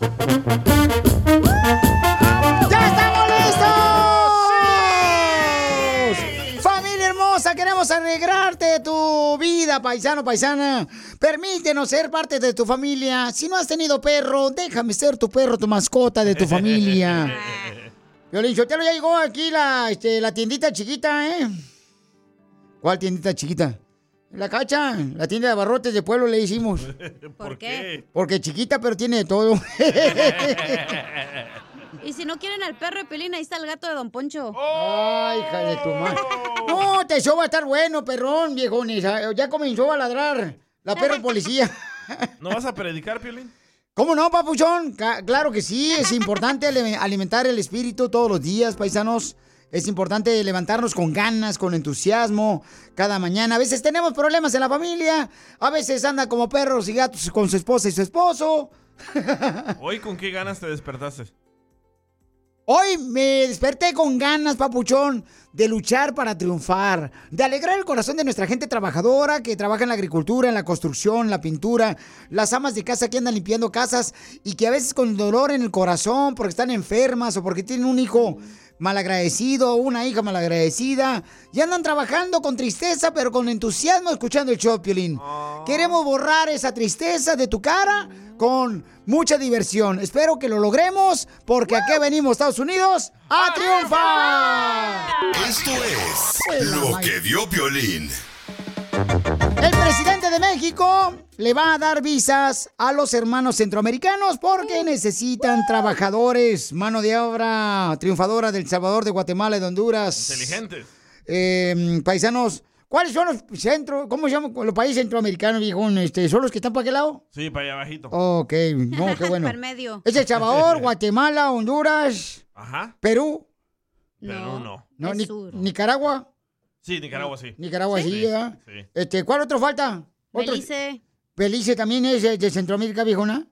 ¡Ya estamos listos! Familia hermosa, queremos alegrarte tu vida, paisano, paisana. Permítenos ser parte de tu familia. Si no has tenido perro, déjame ser tu perro, tu mascota de tu familia. Violín Sotelo, ya llegó aquí la, este, la tiendita chiquita, ¿eh? ¿Cuál tiendita chiquita? La cacha, la tienda de abarrotes de pueblo le hicimos. ¿Por qué? Porque chiquita, pero tiene de todo. Y si no quieren al perro de Pelín, ahí está el gato de Don Poncho. Ay, hija de tu madre. No, te show va a estar bueno, perrón, viejones. Ya comenzó a ladrar la perra policía. ¿No vas a predicar, Piolín? ¿Cómo no, papuchón? Claro que sí, es importante alimentar el espíritu todos los días, paisanos. Es importante levantarnos con ganas, con entusiasmo, cada mañana. A veces tenemos problemas en la familia, a veces anda como perros y gatos con su esposa y su esposo. ¿Hoy con qué ganas te despertaste? Hoy me desperté con ganas, papuchón, de luchar para triunfar, de alegrar el corazón de nuestra gente trabajadora que trabaja en la agricultura, en la construcción, la pintura, las amas de casa que andan limpiando casas y que a veces con dolor en el corazón porque están enfermas o porque tienen un hijo malagradecido una hija malagradecida y andan trabajando con tristeza pero con entusiasmo escuchando el show, Piolín. Queremos borrar esa tristeza de tu cara con mucha diversión. Espero que lo logremos porque aquí venimos, Estados Unidos, a triunfar. Esto es lo que dio Piolín. El presidente de México le va a dar visas a los hermanos centroamericanos porque necesitan trabajadores, mano de obra triunfadora del Salvador, de Guatemala y de Honduras. Inteligentes. Eh, paisanos, ¿cuáles son los centros, cómo se llaman los países centroamericanos, viejón? Este, ¿Son los que están para aquel lado? Sí, para allá abajito. Ok, no, qué bueno. Medio. Es El Salvador, Guatemala, Honduras, Ajá. Perú, Perú no. no, Ni- Nicaragua. Sí, Nicaragua sí. Nicaragua sí, ¿verdad? Sí. Este, ¿cuál otro falta? ¿Otro? Belice. Belice también es de Centroamérica, viejona.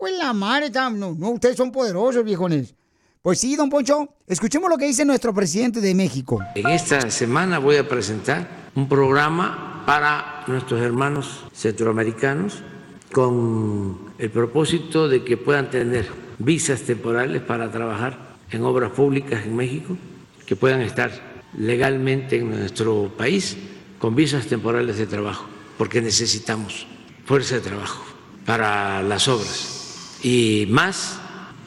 Pues la madre, no, no, ustedes son poderosos, viejones. Pues sí, don Poncho, escuchemos lo que dice nuestro presidente de México. En esta semana voy a presentar un programa para nuestros hermanos centroamericanos con el propósito de que puedan tener visas temporales para trabajar en obras públicas en México, que puedan estar legalmente en nuestro país con visas temporales de trabajo, porque necesitamos fuerza de trabajo para las obras y más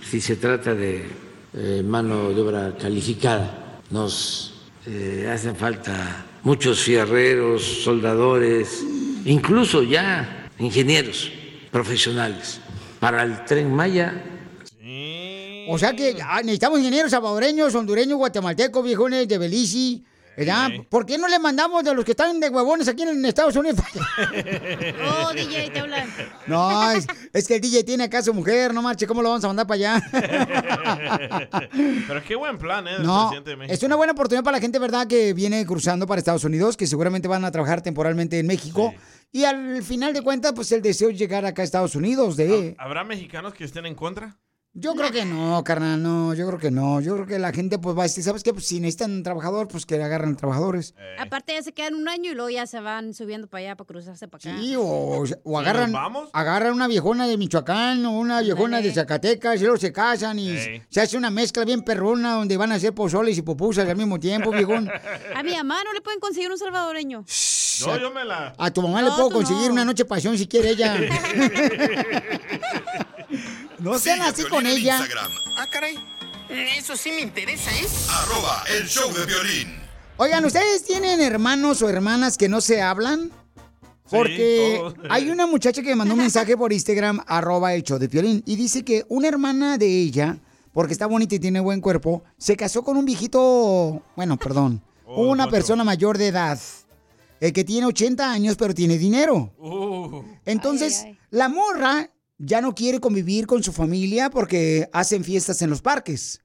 si se trata de eh, mano de obra calificada. Nos eh, hacen falta muchos fierreros, soldadores, incluso ya ingenieros profesionales. Para el tren Maya O sea que ah, necesitamos ingenieros salvadoreños, hondureños, guatemaltecos, viejones de Belice. ¿verdad? ¿Por qué no le mandamos de los que están de huevones aquí en Estados Unidos? Oh, DJ, te hablan. No, es, es que el DJ tiene acá a su mujer, no marche, ¿cómo lo vamos a mandar para allá? Pero qué buen plan, ¿eh? Del No, presidente de México. es una buena oportunidad para la gente, ¿verdad? Que viene cruzando para Estados Unidos, que seguramente van a trabajar temporalmente en México. Y al final de cuentas, pues el deseo es llegar acá a Estados Unidos. De... ¿Habrá mexicanos que estén en contra? Yo creo que no, carnal, no, yo creo que no. Yo creo que la gente, pues va a decir, ¿sabes qué? Pues si necesitan un trabajador, pues que agarren trabajadores. Aparte ya se quedan un año y luego ya se van subiendo para allá para cruzarse para acá. Sí, o, o agarran, vamos? agarran una viejona de Michoacán o una viejona de Zacatecas y luego se casan y se hace una mezcla bien perrona donde van a hacer pozoles y pupusas al mismo tiempo, viejón. A mi mamá no le pueden conseguir un salvadoreño. Yo, yo me la... A tu mamá le No, puedo conseguir no. una noche pasión si quiere ella. no sean así con ella. Instagram, Ah, caray. Eso sí me interesa, ¿eh? arroba el show de violín. Oigan, ¿ustedes tienen hermanos o hermanas que no se hablan? Porque hay una muchacha que me mandó un mensaje por Instagram, arroba el show de Piolín, y dice que una hermana de ella, porque está bonita y tiene buen cuerpo, se casó con un viejito, bueno, perdón, Oh, una otro. persona mayor de edad, eh, que tiene 80 años, pero tiene dinero. Uh, Entonces, Ay, ay. la morra ya no quiere convivir con su familia porque hacen fiestas en los parques.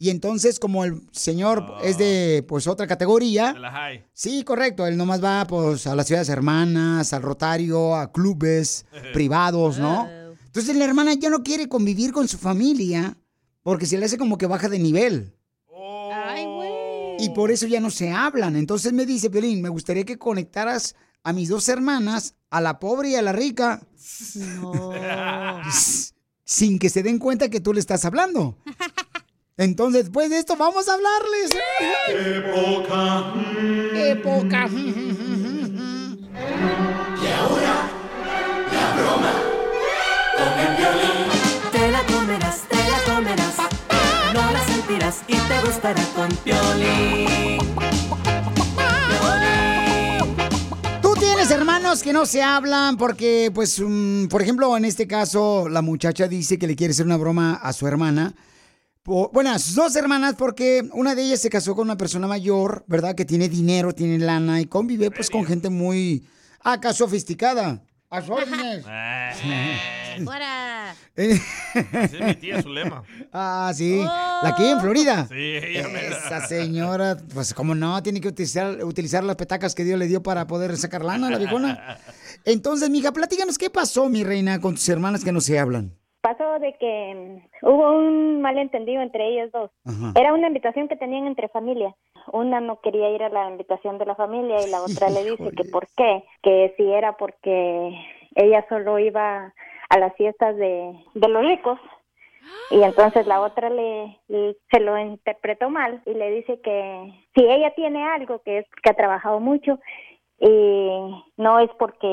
Y entonces, como el señor Ah. es de pues otra categoría, de la high. sí, correcto, él nomás va pues a las ciudades hermanas, al Rotario, a clubes privados, ¿no? Entonces la hermana ya no quiere convivir con su familia porque se le hace como que baja de nivel. Oh. Ay, güey. Y por eso ya no se hablan. Entonces me dice, Piolín, me gustaría que conectaras a mis dos hermanas, a la pobre y a la rica, No. sin que se den cuenta que tú le estás hablando. Entonces, después de esto, vamos a hablarles. Época. Época. Te la comerás, te la comerás. No la sentirás y te gustará con Piolín. Tienes hermanos que no se hablan porque, pues, mm, por ejemplo, en este caso, la muchacha dice que le quiere hacer una broma a su hermana. Po- Bueno, a sus dos hermanas porque una de ellas se casó con una persona mayor, ¿verdad? Que tiene dinero, tiene lana y convive pues con gente muy acá sofisticada. A. Ah, Fuera. Eh, Esa es mi tía Zulema. ah, sí. Oh. La que vive en Florida. Sí, ella me Esa señora, pues como no, tiene que utilizar, utilizar las petacas que Dios le dio para poder sacar lana, la viejona. Entonces, mija, platícanos, ¿qué pasó, mi reina, con tus hermanas que no se hablan? Pasó de que mm, hubo un malentendido entre ellos dos. Ajá. Era una invitación que tenían entre familia. Una no quería ir a la invitación de la familia y la otra le dice que por qué, que si era porque ella solo iba a las fiestas de, de los ricos. Y entonces la otra le, se lo interpretó mal y le dice que si ella tiene algo que es que ha trabajado mucho y no es porque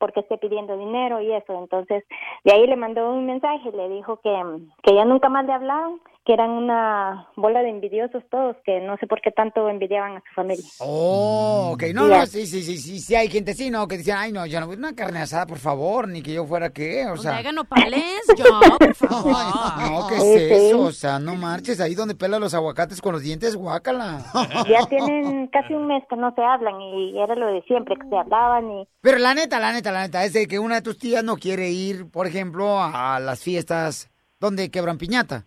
porque esté pidiendo dinero y eso. Entonces, de ahí le mandó un mensaje le dijo que, que ya nunca más le hablaban, que eran una bola de envidiosos todos, que no sé por qué tanto envidiaban a su familia. Oh, ok. No, no, sí, sí, sí, sí, sí, hay gente así, ¿no? Que dicen, ay, no, yo no, una carne asada, por favor, ni que yo fuera qué, o Donde sea. hagan nopales, yo, por favor. No, ¿qué es eso? O sea, no marches, ahí donde pela los aguacates con los dientes, guácala. Ya tienen casi un mes que no se hablan y era lo de siempre, que se hablaban y Pero la neta, la neta, la neta, es de que una de tus tías no quiere ir, por ejemplo, a las fiestas donde quebran piñata.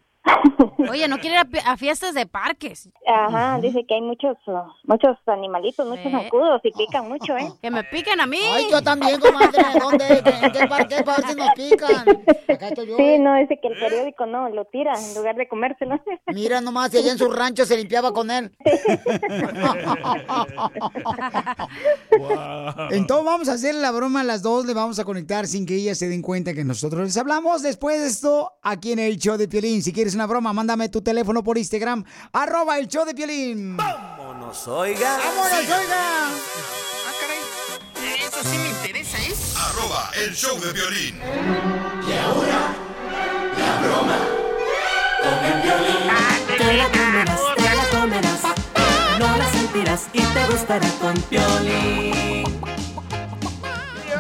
Oye, no quiere ir a, fiestas de parques. Ajá, dice que hay muchos, uh, muchos animalitos, muchos Eh. zancudos y pican mucho, ¿eh? Que me piquen a mí. Ay, yo también, comadre, ¿dónde? ¿En qué parque? ¿Qué parque nos pican? Acá estoy yo. Sí, no, dice que el periódico no, lo tira en lugar de comérselo. Mira nomás, si allá en su rancho se limpiaba con él. Entonces vamos a hacer la broma a las dos, le vamos a conectar sin que ellas se den cuenta que nosotros les hablamos. Después de esto, aquí en el show de Piolín. Si quieres una broma, mándame tu teléfono por Instagram, arroba el show de Piolín. Vámonos, oiga. ¡Vámonos, oiga! Ah, caray. Eso sí me interesa, ¿eh? Arroba el show de violín. Te la comerás, te la comerás. No la sentirás y te gustará con Piolín.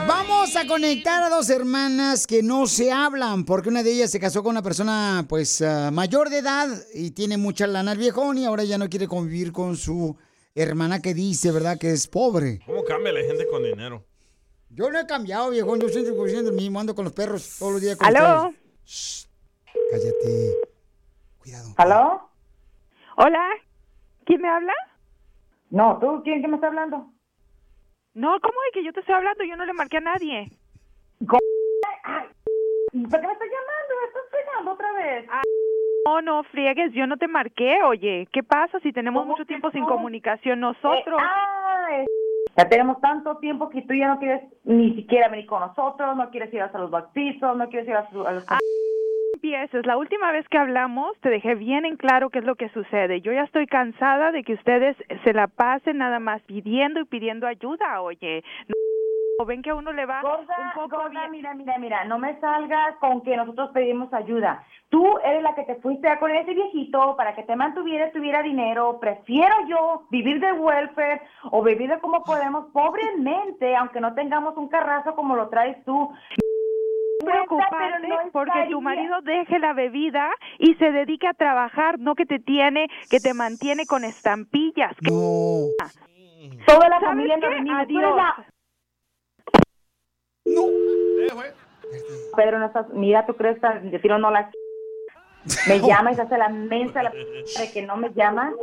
Vamos a conectar a dos hermanas que no se hablan, porque una de ellas se casó con una persona, pues, ah, mayor de edad y tiene mucha lana al viejón y ahora ya no quiere convivir con su hermana que dice, ¿verdad?, que es pobre. ¿Cómo cambia la gente con dinero? Yo no he cambiado, viejón, yo siendo el mismo, ando con los perros todos los días con ¿Aló? Shh, cállate. Cuidado. ¿Aló? Hola. ¿Quién me habla? No, ¿tú? ¿Quién, quién me está hablando? No, ¿cómo de que yo te estoy hablando? Yo no le marqué a nadie. ¿Por qué me estás llamando? ¿Me estás pegando otra vez? No, no, friegues, yo no te marqué, oye. ¿Qué pasa si tenemos mucho tiempo sin comunicación nosotros? Ya tenemos tanto tiempo que tú ya no quieres ni siquiera venir con nosotros, no quieres ir hasta los bautizos, no quieres ir a, su- a los... empieces. La última vez que hablamos te dejé bien en claro qué es lo que sucede. Yo ya estoy cansada de que ustedes se la pasen nada más pidiendo y pidiendo ayuda, oye. No, ven que a uno le va Gorda, un poco gorda, bien. mira, mira, mira, no me salgas con que nosotros pedimos ayuda. Tú eres la que te fuiste con ese viejito para que te mantuviera, tuviera dinero. Prefiero yo vivir de welfare o vivir de como podemos, pobremente, aunque no tengamos un carrazo como lo traes tú. Preocuparte pero no porque tu marido deje la bebida y se dedique a trabajar, no que te tiene, que te mantiene con estampillas. Que- Toda la ¿Sabes familia qué? Adiós. la- Pedro, no estás, mira, tú crees que de tiro no la me llama y se hace la mensa la de que no me llama.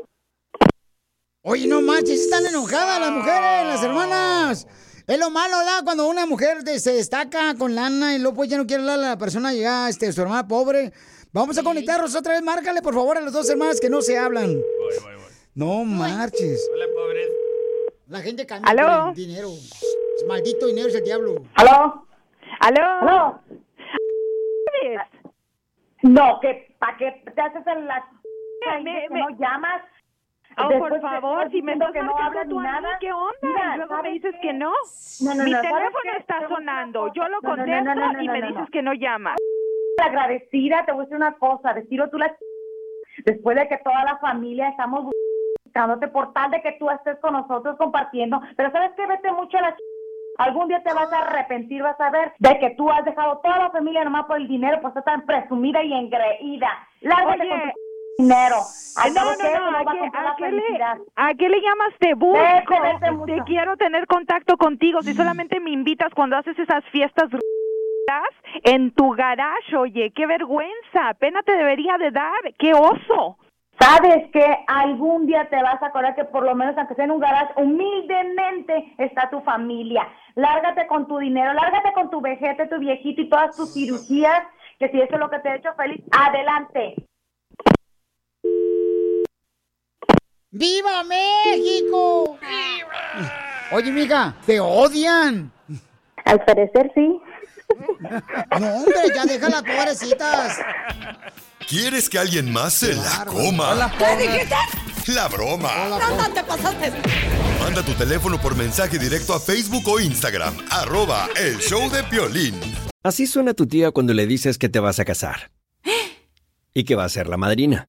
Oye, no manches, están enojadas las mujeres, las hermanas. Es lo malo, ¿verdad? Cuando una mujer se destaca con lana y luego pues ya no quiere hablarle a la persona, llega este, su hermana pobre. Vamos a conectarnos otra vez. Márcale, por favor, a las dos hermanas que no se hablan. No marches. Hola, pobre. La gente cambia ¿Aló? por el dinero. Es maldito dinero es el diablo. ¿Aló? ¿Aló? ¿Aló? No, que ¿para qué te haces en la Me- me- no llamas? Oh, Después por favor, si me estás que no marcando hablas tú ni a mí, nada. ¿qué onda? Mira, y luego me ¿sabes dices que no. No, no, Mi no, ¿sabes teléfono está sonando. Yo lo contesto y me dices que no llamas. agradecida, te voy a decir una cosa, decirlo tú la después de que toda la familia estamos buscándote por tal de que tú estés con nosotros compartiendo, pero sabes que vete mucho a la algún día te vas a arrepentir, vas a ver de que tú has dejado toda la familia nomás por el dinero, pues estás tan presumida y engreída. Lárgate Oye. con tu dinero. No, no, no, no ¿a qué, comprar a la qué le. ¿a qué le llamas te busco? Vete, vete mucho. Te quiero tener contacto contigo. Si solamente me invitas cuando haces esas fiestas en tu garage, oye, qué vergüenza. Pena te debería de dar. Qué oso. Sabes que algún día te vas a acordar que por lo menos aunque sea en un garage, humildemente está tu familia. Lárgate con tu dinero, lárgate con tu vejete, tu viejito y todas tus cirugías, que si eso es lo que te ha hecho feliz, adelante. ¡Viva México! Oye, mija, te odian. Al parecer sí. No, hombre, ya deja las pobrecitas. ¿Quieres que alguien más se la coma? Hola, pobre. La broma. Hola, te pasaste! Manda tu teléfono por mensaje directo a Facebook o Instagram. Arroba el show de Piolín. Así suena tu tía cuando le dices que te vas a casar. Y que va a ser la madrina.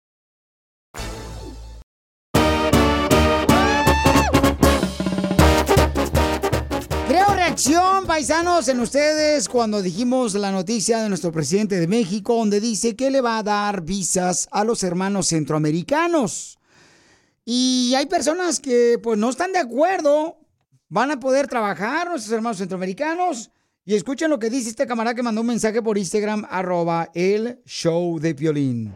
Reacción, paisanos, en ustedes cuando dijimos la noticia de nuestro presidente de México, donde dice que le va a dar visas a los hermanos centroamericanos. Y hay personas que pues no están de acuerdo, van a poder trabajar nuestros hermanos centroamericanos. Y escuchen lo que dice este camarada que mandó un mensaje por Instagram, arroba el show de Piolín.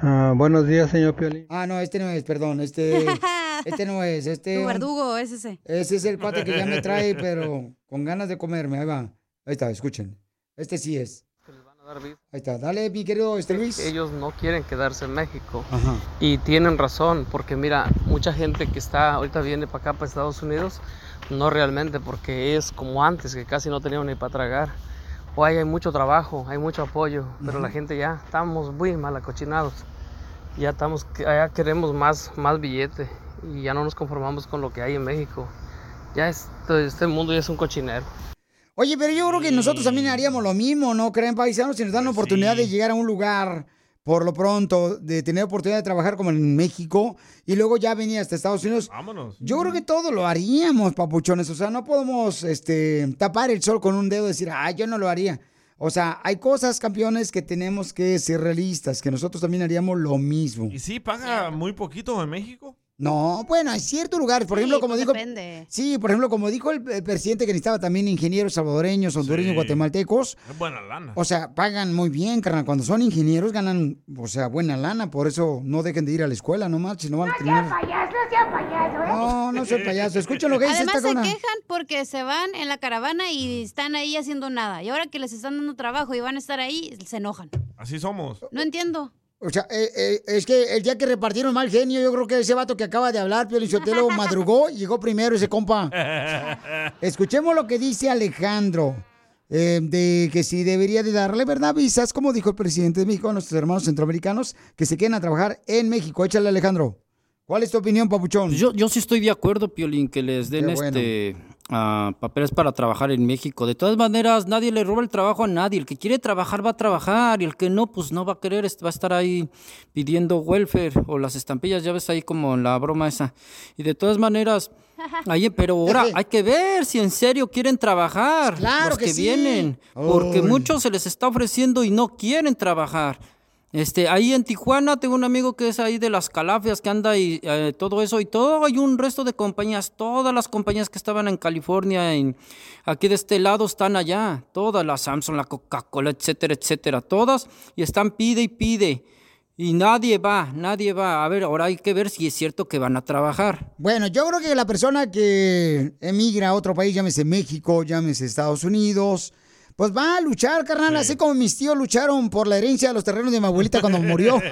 Ah, buenos días, señor Piolín. Ah, no, este no es, perdón, este, este no es, este... Tu verdugo es ese. Ese es el cuate que ya me trae, pero con ganas de comerme. Ahí va. Ahí está, escuchen. Este sí es. Ahí está, dale, mi querido este Luis. Ellos no quieren quedarse en México. Ajá. Y tienen razón, porque mira, mucha gente que está ahorita viene para acá, para Estados Unidos, no realmente, porque es como antes, que casi no tenían ni para tragar. Hoy hay mucho trabajo, hay mucho apoyo, pero la gente ya estamos muy mal acochinados. Ya estamos, ya queremos más, más billete y ya no nos conformamos con lo que hay en México. Ya esto- este mundo ya es un cochinero. Oye, pero yo creo que nosotros también haríamos lo mismo, ¿no creen, paisanos? Si nos dan la oportunidad de llegar a un lugar por lo pronto, de tener oportunidad de trabajar como en México y luego ya venir hasta Estados Unidos. Vámonos. Yo creo que todo lo haríamos, papuchones. O sea, no podemos este, tapar el sol con un dedo y decir, ah, yo no lo haría. O sea, hay cosas, campeones, que tenemos que ser realistas, que nosotros también haríamos lo mismo. ¿Y sí paga muy poquito en México? No, bueno, hay ciertos lugares, por ejemplo, como pues dijo... depende. Sí, por ejemplo, como dijo el, el presidente que necesitaba también ingenieros salvadoreños, hondureños, Sí. guatemaltecos, Es buena lana. o sea, pagan muy bien, carnal. Cuando son ingenieros ganan, o sea, buena lana. Por eso no dejen de ir a la escuela nomás, si no van a terminar... payaso, sea payaso, ¿eh? No, no soy payaso. Escuchen lo que dice Además esta se quejan porque se van en la caravana y están ahí haciendo nada. Y ahora que les están dando trabajo y van a estar ahí, se enojan. Así somos. No entiendo. O sea, eh, eh, es que el día que repartieron mal genio, yo creo que ese vato que acaba de hablar, Pio Lizotelo, madrugó y llegó primero ese compa. Escuchemos lo que dice Alejandro, eh, de que si debería de darle, ¿verdad? Visas, como dijo el presidente de México a nuestros hermanos centroamericanos que se queden a trabajar en México. Échale, Alejandro. ¿Cuál es tu opinión, papuchón? Yo, yo sí estoy de acuerdo, Piolín, que les den bueno. este ah, papeles para trabajar en México. De todas maneras, nadie le roba el trabajo a nadie. El que quiere trabajar va a trabajar y el que no, pues no va a querer, va a estar ahí pidiendo welfare o las estampillas, ya ves ahí como la broma esa. Y de todas maneras, ahí, pero ahora hay que ver si en serio quieren trabajar Claro los que que, sí. vienen, porque muchos se les está ofreciendo y no quieren trabajar. Este, ahí en Tijuana tengo un amigo que es ahí de las calafias que anda y eh, todo eso y todo hay un resto de compañías, todas las compañías que estaban en California, en, aquí de este lado están allá, todas la Samsung, la Coca-Cola, etcétera, etcétera, todas y están pide y pide y nadie va, nadie va. A ver, ahora hay que ver si es cierto que van a trabajar. Bueno, yo creo que la persona que emigra a otro país, llámese México, llámese Estados Unidos, pues va a luchar, carnal, así como mis tíos lucharon por la herencia de los terrenos de mi abuelita cuando murió.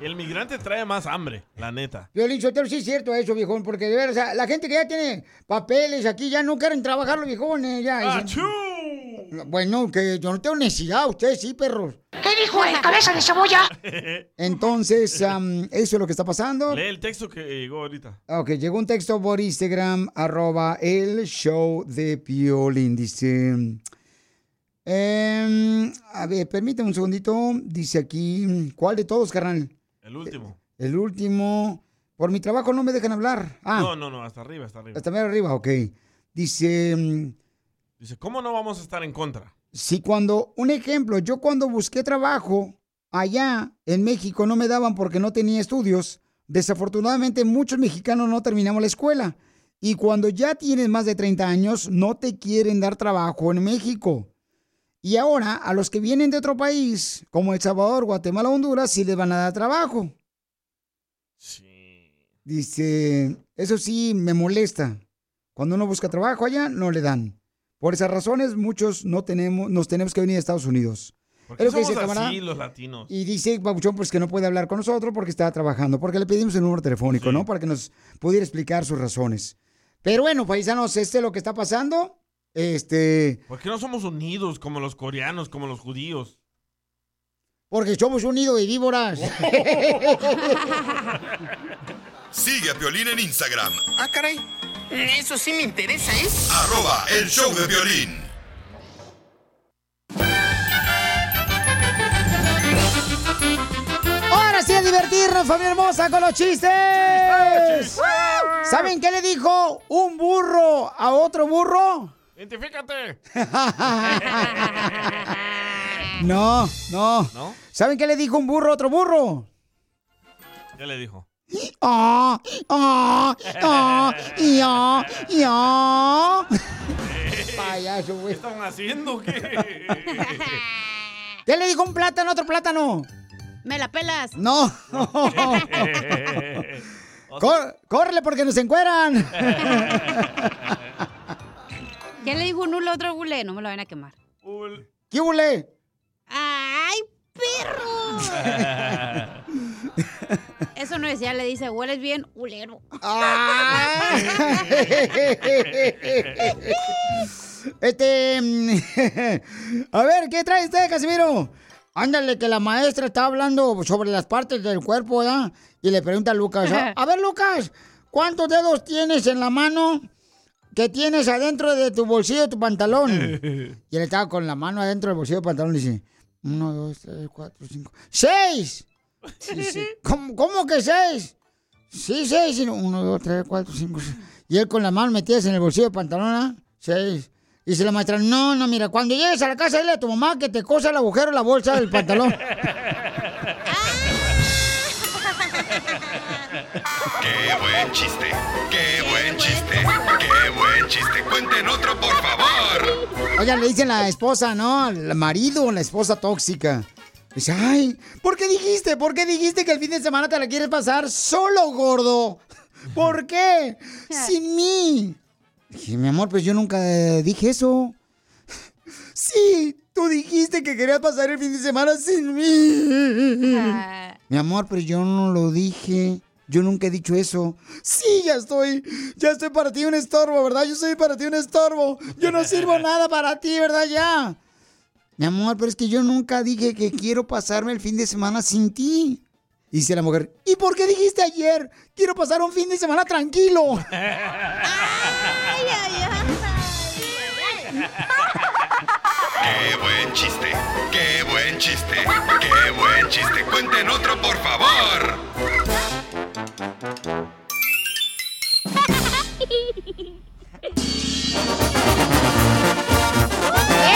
El migrante trae más hambre, la neta. Violín Sotelo, sí es cierto eso, viejón, porque de verdad, o sea, la gente que ya tiene papeles aquí ya no quieren trabajar los viejones, ya. dicen- Bueno, que yo no tengo necesidad, ustedes sí, perros. ¿Qué dijo el cabeza de cebolla? Entonces, eso es lo que está pasando. Lee el texto que llegó ahorita. Ok, llegó un texto por Instagram, arroba el show de Piolín. Dice. em, a ver, permítame un segundito. Dice aquí. ¿Cuál de todos, carnal? El último. El último. Por mi trabajo no me dejan hablar. Ah, No, no, no, hasta arriba, hasta arriba. hasta arriba, ok. Dice. Dice, ¿cómo no vamos a estar en contra? Si cuando, un ejemplo, yo cuando busqué trabajo allá en México no me daban porque no tenía estudios. Desafortunadamente muchos mexicanos no terminamos la escuela. Y cuando ya tienes más de 30 años no te quieren dar trabajo en México. Y ahora a los que vienen de otro país, como El Salvador, Guatemala, Honduras, sí les van a dar trabajo. Dice, eso sí me molesta. Cuando uno busca trabajo allá, no le dan. Por esas razones, muchos no tenemos, nos tenemos que venir a Estados Unidos. ¿Por Es qué lo que somos dice camarada. así los latinos? Y dice Babuchón pues que no puede hablar con nosotros porque está trabajando, porque le pedimos el número telefónico, ¿no? Para que nos pudiera explicar sus razones. Pero bueno, paisanos, este es lo que está pasando. Este, ¿Por qué no somos unidos como los coreanos, como los judíos? porque somos un nido de víboras. Sigue a Piolín en Instagram, Ah, caray. Eso sí me interesa, ¿eh? arroba el show de violín. Ahora sí a divertirnos, familia hermosa, con los chistes. ¿Saben qué le dijo un burro a otro burro? ¡Identifícate! No, no. ¿No? ¿Saben qué le dijo un burro a otro burro? ¿Qué le dijo? Ah, ah, ah, ya, ya. Payaso, güey. ¿Qué están haciendo? ¿Qué? ¿Qué le dijo un plátano a otro plátano? ¿Me la pelas? No. Cor- córrele porque nos encueran. ¿Qué le dijo un hule a otro hule? No me lo van a quemar. ¿Qué hule? ¡Ay, perro! Eso no decía, le dice, hueles bien, hulero. Este. A ver, ¿qué trae usted, Casimiro? Ándale, que la maestra está hablando sobre las partes del cuerpo, ¿verdad? Y le pregunta a Lucas, "Ah, a ver, Lucas, ¿cuántos dedos tienes en la mano que tienes adentro de tu bolsillo de tu pantalón? Y él estaba con la mano adentro del bolsillo del pantalón y dice, uno, dos, tres, cuatro, cinco, ¡seis! ¿Cómo, cómo que seis? Sí, seis. Y Uno, dos, tres, cuatro, cinco, seis. Y él con las manos metidas en el bolsillo del pantalón, ¿ah? Seis. Dice la maestra, no, no, mira, cuando llegues a la casa, dile a tu mamá que te cosa el agujero en la bolsa del pantalón. ¡Qué buen chiste! ¡Qué buen chiste! ¡Qué buen chiste! ¡Cuenten otro, por favor! Oigan, le dice la esposa, ¿no? Al marido, la esposa tóxica. Dice, ay, ¿por qué dijiste? ¿Por qué dijiste que el fin de semana te la quieres pasar solo, gordo? ¿Por qué? Sin mí. Dije, mi amor, pues yo nunca dije eso. Sí, tú dijiste que querías pasar el fin de semana sin mí. Mi amor, pero yo no lo dije. Yo nunca he dicho eso. Sí, ya estoy. Ya estoy para ti un estorbo, ¿verdad? Yo soy para ti un estorbo. Yo no sirvo nada para ti, ¿verdad? Ya. Mi amor, pero es que yo nunca dije que quiero pasarme el fin de semana sin ti. Dice la mujer, ¿y por qué dijiste ayer? Quiero pasar un fin de semana tranquilo. ¡Qué buen chiste! ¡Qué buen chiste! ¡Qué buen chiste! ¡Cuenten otro, por favor!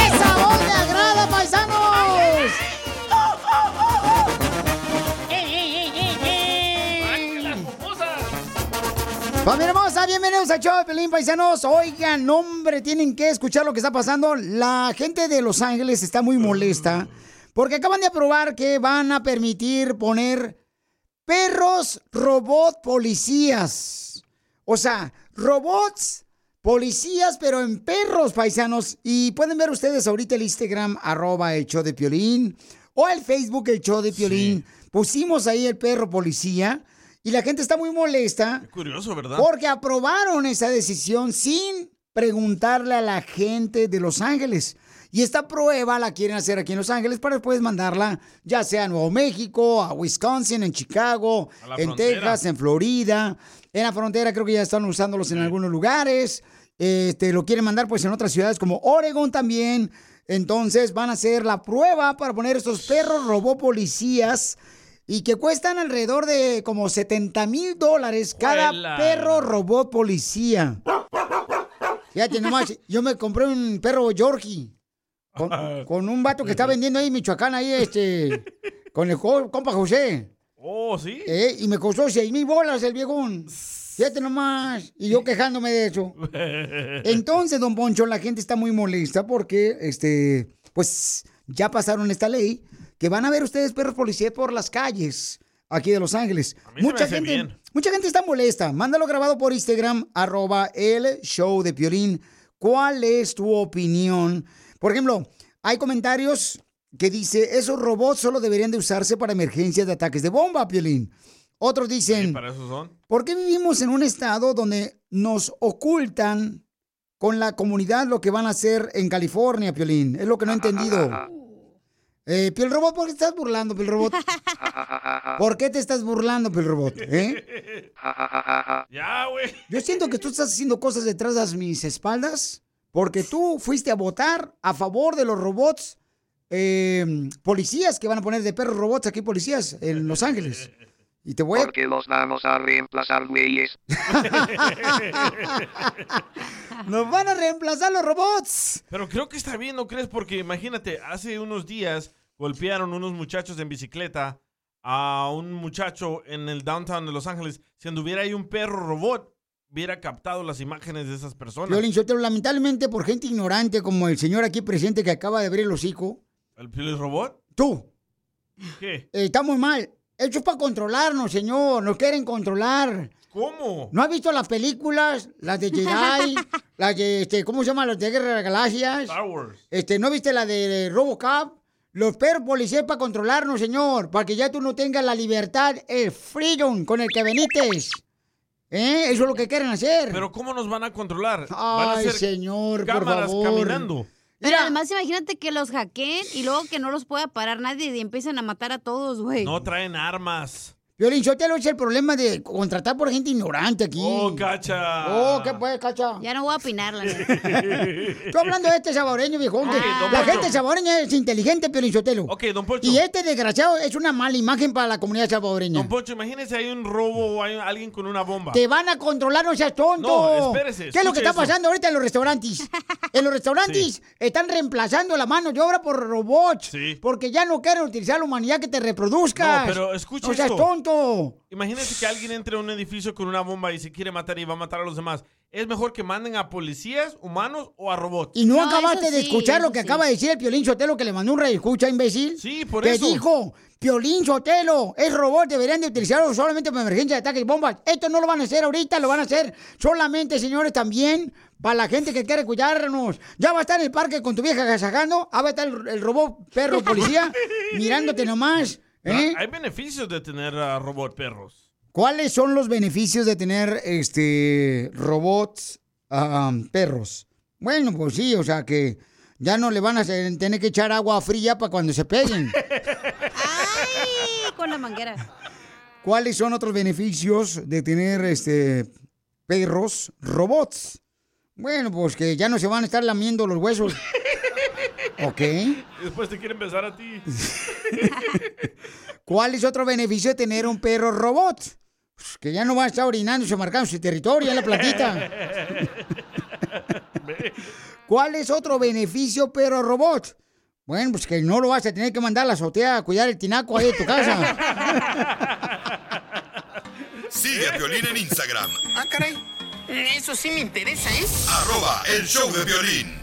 ¡Esa voz me agrada, paisanos! Familia hermosa, bienvenidos a show de Pelín Paisanos. Oigan, hombre, tienen que escuchar lo que está pasando. La gente de Los Ángeles está muy molesta porque acaban de aprobar que van a permitir poner perros robot policías. O sea, robots policías, pero en perros, paisanos. Y pueden ver ustedes ahorita el Instagram, arroba el show de Piolín, o el Facebook, el show de Piolín. Pusimos ahí el perro policía. Y la gente está muy molesta Curioso, ¿verdad? porque aprobaron esa decisión sin preguntarle a la gente de Los Ángeles. Y esta prueba la quieren hacer aquí en Los Ángeles para después mandarla ya sea a Nuevo México, a Wisconsin, en Chicago, en frontera. Texas, en Florida. En la frontera creo que ya están usándolos en algunos lugares. Este, lo quieren mandar pues en otras ciudades como Oregon también. Entonces van a hacer la prueba para poner estos perros robó policías y que cuestan alrededor de como 70 mil dólares cada ¡Juela! perro robot policía. Fíjate nomás, yo me compré un perro Yorkie con, con un vato que está vendiendo ahí en Michoacán, ahí este, con el compa José. Oh, ¿sí? Eh, y me costó 6 mil bolas el viejón. Fíjate nomás. Y yo quejándome de eso. Entonces, don Poncho, la gente está muy molesta porque, este, pues, ya pasaron esta ley que van a ver ustedes perros policías por las calles aquí de Los Ángeles. hace gente, bien. mucha gente está molesta. Mándalo grabado por Instagram, arroba el show de Piolín. ¿Cuál es tu opinión? Por ejemplo, hay comentarios que dice, esos robots solo deberían de usarse para emergencias de ataques de bomba, Piolín. Otros dicen, Para eso son. ¿por qué vivimos en un estado donde nos ocultan con la comunidad lo que van a hacer en California, Piolín? Es lo que no he entendido. Eh, Piel Robot, ¿por qué te estás burlando, Piel Robot? ¿Por qué te estás burlando, Piel Robot? ¿Eh? Ya, güey. Yo siento que tú estás haciendo cosas detrás de mis espaldas porque tú fuiste a votar a favor de los robots eh, policías que van a poner de perros robots aquí policías en Los Ángeles. Y te voy a... Porque los vamos a reemplazar, güeyes. Nos van a reemplazar los robots. Pero creo que está bien, ¿no crees? Porque imagínate, hace unos días golpearon unos muchachos en bicicleta a un muchacho en el downtown de Los Ángeles. Si anduviera ahí un perro robot, hubiera captado las imágenes de esas personas. Violín Sotelo, lamentablemente por gente ignorante como el señor aquí presente que acaba de abrir el hocico, ¿El Piolín robot? tú, ¿Qué? eh, está muy mal. Es para controlarnos, señor. Nos quieren controlar. ¿Cómo? ¿No has visto las películas? Las de Jedi, las de, este, ¿cómo se llama? Las de Guerra de las Galaxias. Star Wars. Este, ¿no viste la de Robocop? Los perros policías para controlarnos, señor. Para que ya tú no tengas la libertad, el freedom con el que venites. ¿Eh? Eso es lo que quieren hacer. Pero ¿cómo nos van a controlar? van a Ay, ser señor, por cámaras favor. caminando. Pero además imagínate que los hackeen y luego que no los pueda parar nadie y empiecan a matar a todos, güey. No traen armas. Violín Sotelo es el problema de contratar por gente ignorante aquí. Oh, cacha. Oh, ¿qué pues, cacha? Ya no voy a opinar, la neta. Estoy hablando de este saboreño, viejón. que don la gente saboreña es inteligente, Piolín Sotelo. Ok, don Poncho. Y este desgraciado es una mala imagen para la comunidad saboreña. Don Poncho, imagínese hay un robo o hay alguien con una bomba. Te van a controlar, no seas tonto. No, espérese, ¿Qué es lo que está eso. pasando ahorita en los restaurantes? En los restaurantes están reemplazando la mano de obra por robots. Sí. Porque ya no quieren utilizar la humanidad que te reproduzcas. No, pero escuche No seas esto. tonto. Imagínese que alguien entre a un edificio con una bomba y se quiere matar y va a matar a los demás. ¿Es mejor que manden a policías, humanos o a robots? Y no, acabaste de escuchar lo que acaba de decir el Piolín Sotelo que le mandó un rey escucha, imbécil. Sí, por que eso. dijo, Piolín Sotelo, es robot, deberían de utilizarlo solamente para emergencia de ataques y bombas. Esto no lo van a hacer ahorita, lo van a hacer solamente, señores, también para la gente que quiere cuidarnos. Ya va a estar en el parque con tu vieja agasajando, ah, va a estar el, el robot perro policía mirándote nomás. ¿Eh? Hay beneficios de tener a robot perros. ¿Cuáles son los beneficios de tener este robots ah, perros? Bueno, pues sí, o sea que ya no le van a hacer- tener que echar agua fría para cuando se peguen. Ay, con la manguera. ¿Cuáles son otros beneficios de tener este perros robots? Bueno, pues que ya no se van a estar lamiendo los huesos. ok. Y después te quieren besar a ti. ¿Cuál es otro beneficio de tener un perro robot? Pues que ya no va a estar orinándose marcando su territorio en la platita. ¿Cuál es otro beneficio perro robot? Bueno, pues que no lo vas a tener que mandar a la azotea a cuidar el tinaco ahí de tu casa. Sigue a Violín en Instagram, Ah, caray. Eso sí me interesa, ¿eh? arroba el show de violín.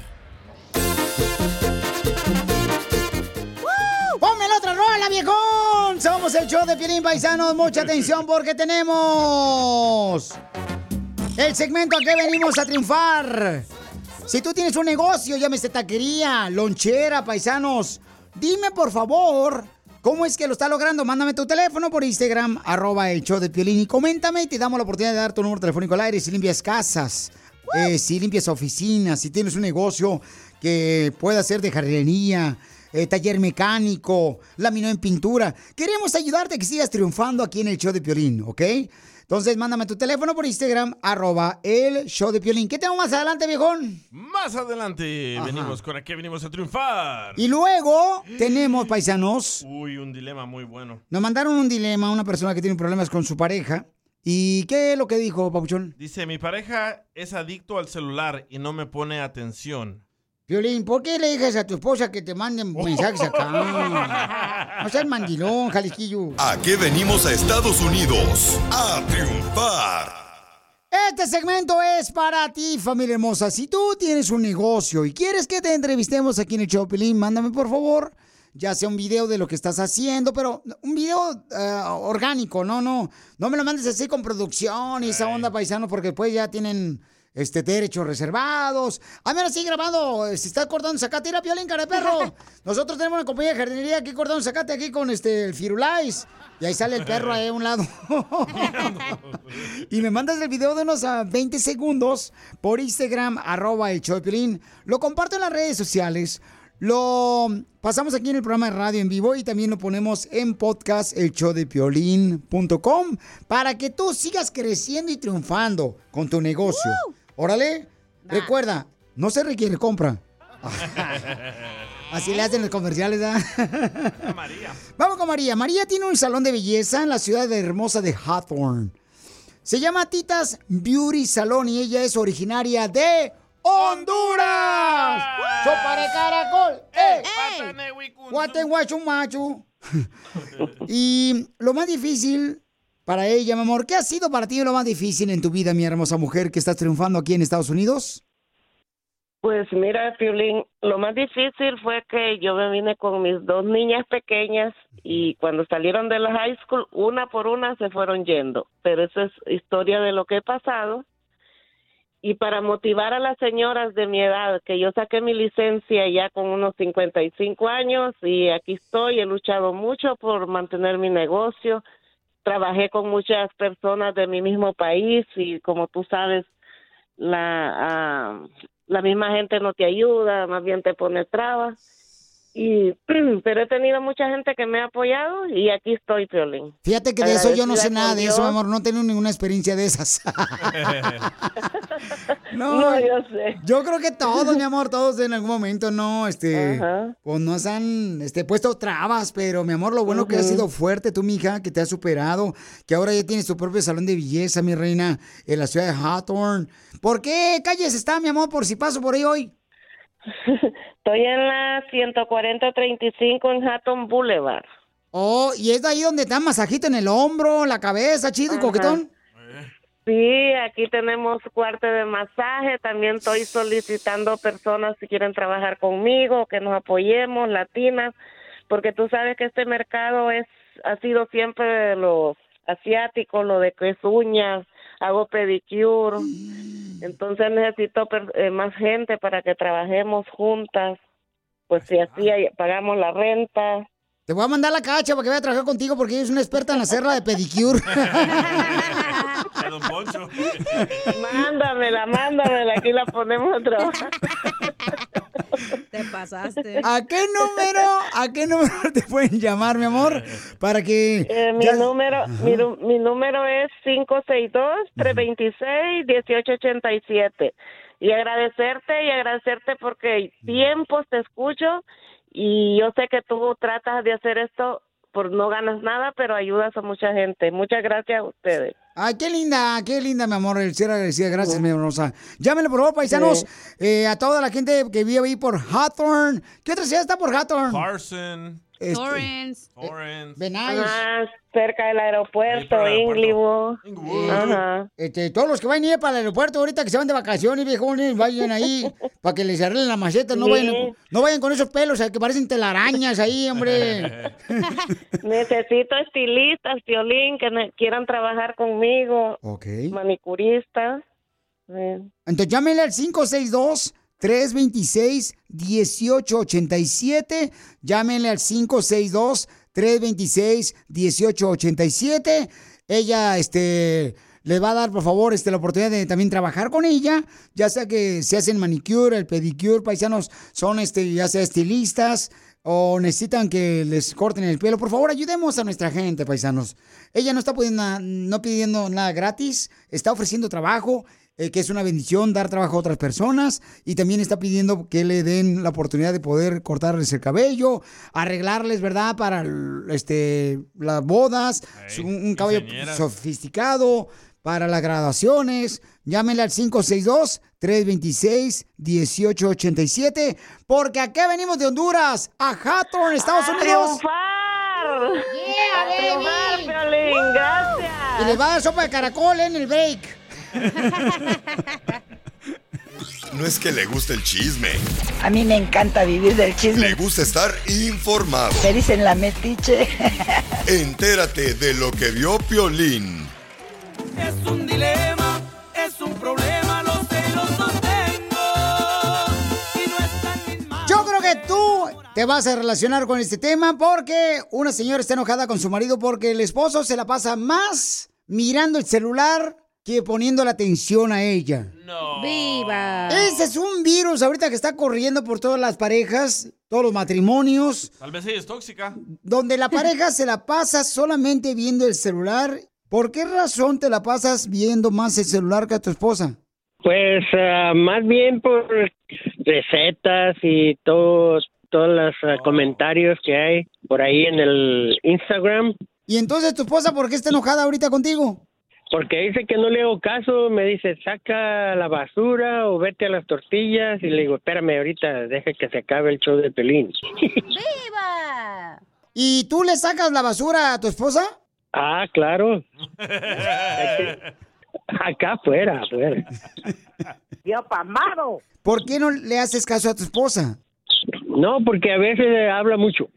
¡Ponme la otra rola, viejón! Somos el show de Piolín Paisanos. Mucha atención porque tenemos el segmento a que venimos a triunfar. Si tú tienes un negocio, llámese taquería, lonchera, paisanos, dime por favor cómo es que lo está logrando. Mándame tu teléfono por Instagram, arroba el show de Piolín y coméntame y te damos la oportunidad de dar tu número telefónico al aire si limpias casas, eh, si limpias oficinas, si tienes un negocio que pueda ser de jardinería, eh, taller mecánico, laminó en pintura. Queremos ayudarte a que sigas triunfando aquí en el show de Piolín, ¿ok? Entonces, mándame tu teléfono por Instagram, arroba el show de Piolín. ¿Qué tengo más adelante, viejón? Más adelante Ajá. venimos con aquí venimos a triunfar. Y luego tenemos, paisanos, Uy, un dilema muy bueno. nos mandaron un dilema, una persona que tiene problemas con su pareja. ¿Y qué es lo que dijo, Papuchón? Dice, mi pareja es adicto al celular y no me pone atención. Piolín, ¿por qué le dices a tu esposa que te manden mensajes acá? No seas mandilón, Jalisquillo. ¿A qué venimos a Estados Unidos? A triunfar. Este segmento es para ti, familia hermosa. Si tú tienes un negocio y quieres que te entrevistemos aquí en el show, Piolín, mándame por favor, ya sea un video de lo que estás haciendo, pero un video eh, orgánico, no, no, no me lo mandes así con producción y esa onda paisano, porque después ya tienen este derechos reservados. A menos así grabando, eh, si estás cortando zacate, mira, Piolín, cara de perro. Nosotros tenemos una compañía de jardinería aquí cortando zacate aquí con este el Firulais. Y ahí sale el perro ahí a un lado. y me mandas el video de unos ah, 20 segundos por Instagram, arroba el show de Piolín. Lo comparto en las redes sociales. Lo pasamos aquí en el programa de radio en vivo y también lo ponemos en podcast, el show de piolín.com, para que tú sigas creciendo y triunfando con tu negocio. Órale, recuerda, no se requiere compra. Así le hacen los comerciales, ¿verdad? Vamos con María. María tiene un salón de belleza en la ciudad de hermosa de Hawthorne. Se llama Titas Beauty Salon y ella es originaria de Honduras. ¡Sopa de caracol! ¡Eh! Guatenguachu machu. y lo más difícil para ella, mi amor, ¿qué ha sido para ti lo más difícil en tu vida, mi hermosa mujer, que estás triunfando aquí en Estados Unidos? Pues mira, Piolín, lo más difícil fue que yo me vine con mis dos niñas pequeñas y cuando salieron de la high school, una por una se fueron yendo. Pero eso es historia de lo que he pasado. Y para motivar a las señoras de mi edad, que yo saqué mi licencia ya con unos 55 años y aquí estoy, he luchado mucho por mantener mi negocio. Trabajé con muchas personas de mi mismo país y como tú sabes, la, ah, la misma gente no te ayuda, más bien te pone trabas. Y, pero he tenido mucha gente que me ha apoyado y aquí estoy, Piolín. Fíjate que de eso yo no sé nada de eso, amor. No tengo ninguna experiencia de esas. no, No, yo sé. Yo creo que todos, mi amor, todos en algún momento, no, este, Ajá. pues nos han, este, puesto trabas, pero mi amor, lo bueno que has sido fuerte, tú, mija, que te has superado, que ahora ya tienes tu propio salón de belleza, mi reina, en la ciudad de Hawthorne. ¿Por qué calles está, mi amor, por si paso por ahí hoy? Estoy en la 140-35 en Hatton Boulevard. Oh, y es de ahí donde te dan masajito en el hombro, la cabeza, chido y coquetón. Sí, aquí tenemos cuarto de masaje. También estoy solicitando personas si quieren trabajar conmigo, que nos apoyemos, latinas, porque tú sabes que este mercado es ha sido siempre de los asiáticos, lo de que es uñas, hago pedicure. Entonces necesito eh, más gente para que trabajemos juntas. Pues si así hay- pagamos la renta. Te voy a mandar la cacha para que vaya a trabajar contigo porque ella es una experta en hacerla de pedicure. Mándamela, mándamela, aquí la ponemos a trabajar. Te pasaste. ¿A qué número, a qué número te pueden llamar, mi amor? Para que... Eh, mi ya- número mi, mi número es 562-326-1887. Y agradecerte y agradecerte porque tiempos te escucho y yo sé que tú tratas de hacer esto por no ganas nada, pero ayudas a mucha gente. Muchas gracias a ustedes. Ay, qué linda, qué linda, mi amor, el ser agradecida. Gracias, mi hermosa. Llámenle, por favor, paisanos, eh, a toda la gente que vive ahí por Hawthorne. ¿Qué otra ciudad está por Hawthorne? Carson. Este, Torrance. Torrance. Benay. Ajá, cerca del aeropuerto, Inglewood. Eh, Ajá. este, todos los que vayan a ir para el aeropuerto ahorita que se van de vacaciones, viejones, vayan ahí para que les arreglen la maceta. No, Sí. vayan, no vayan con esos pelos eh, que parecen telarañas ahí, hombre. Necesito estilistas, violín, que quieran trabajar conmigo. Ok. Manicuristas. Eh, Entonces llámenle al 562-326-1887. Llámenle al 562-326-1887. Ella, este, le va a dar, por favor, este, la oportunidad de también trabajar con ella. Ya sea que se hacen manicure, el pedicure, paisanos son, este, ya sea estilistas o necesitan que les corten el pelo. Por favor, ayudemos a nuestra gente, paisanos. Ella no está no pidiendo nada gratis, está ofreciendo trabajo eh, que es una bendición dar trabajo a otras personas y también está pidiendo que le den la oportunidad de poder cortarles el cabello, arreglarles, ¿verdad? Para el- este, las bodas, un, un cabello sofisticado, para las graduaciones. Llámenle al 562-326-1887 porque aquí venimos de Honduras, a Hawthorne, Estados ¡A Unidos. triunfar! Yeah, ¡A triunfar! Piolín! ¡Gracias! Y les va a dar sopa de caracol en el break. No es que le guste el chisme, A mí me encanta vivir del chisme. le gusta estar informado. Me dicen la metiche. Entérate de lo que vio Piolín. Es un dilema, es un problema, los celos los tengo. Y no están Yo creo que tú te vas a relacionar con este tema porque una señora está enojada con su marido porque el esposo se la pasa más mirando el celular que poniendo la atención a ella. ¡Viva! Ese es un virus ahorita que está corriendo por todas las parejas, todos los matrimonios, Tal vez ella es tóxica. donde la pareja se la pasa solamente viendo el celular. ¿Por qué razón te la pasas viendo más el celular que a tu esposa? Pues ah, más bien por recetas y todos todos los ah, comentarios que hay por ahí en el Instagram. Y entonces tu esposa, ¿por qué está enojada ahorita contigo? Porque dice que no le hago caso, me dice saca la basura o vete a las tortillas y le digo espérame ahorita, deja que se acabe el show de Pelín. ¡Viva! ¿Y tú le sacas la basura a tu esposa? ah, claro. Acá afuera, afuera. Yo pamado. ¿Por qué no le haces caso a tu esposa? No, porque a veces habla mucho.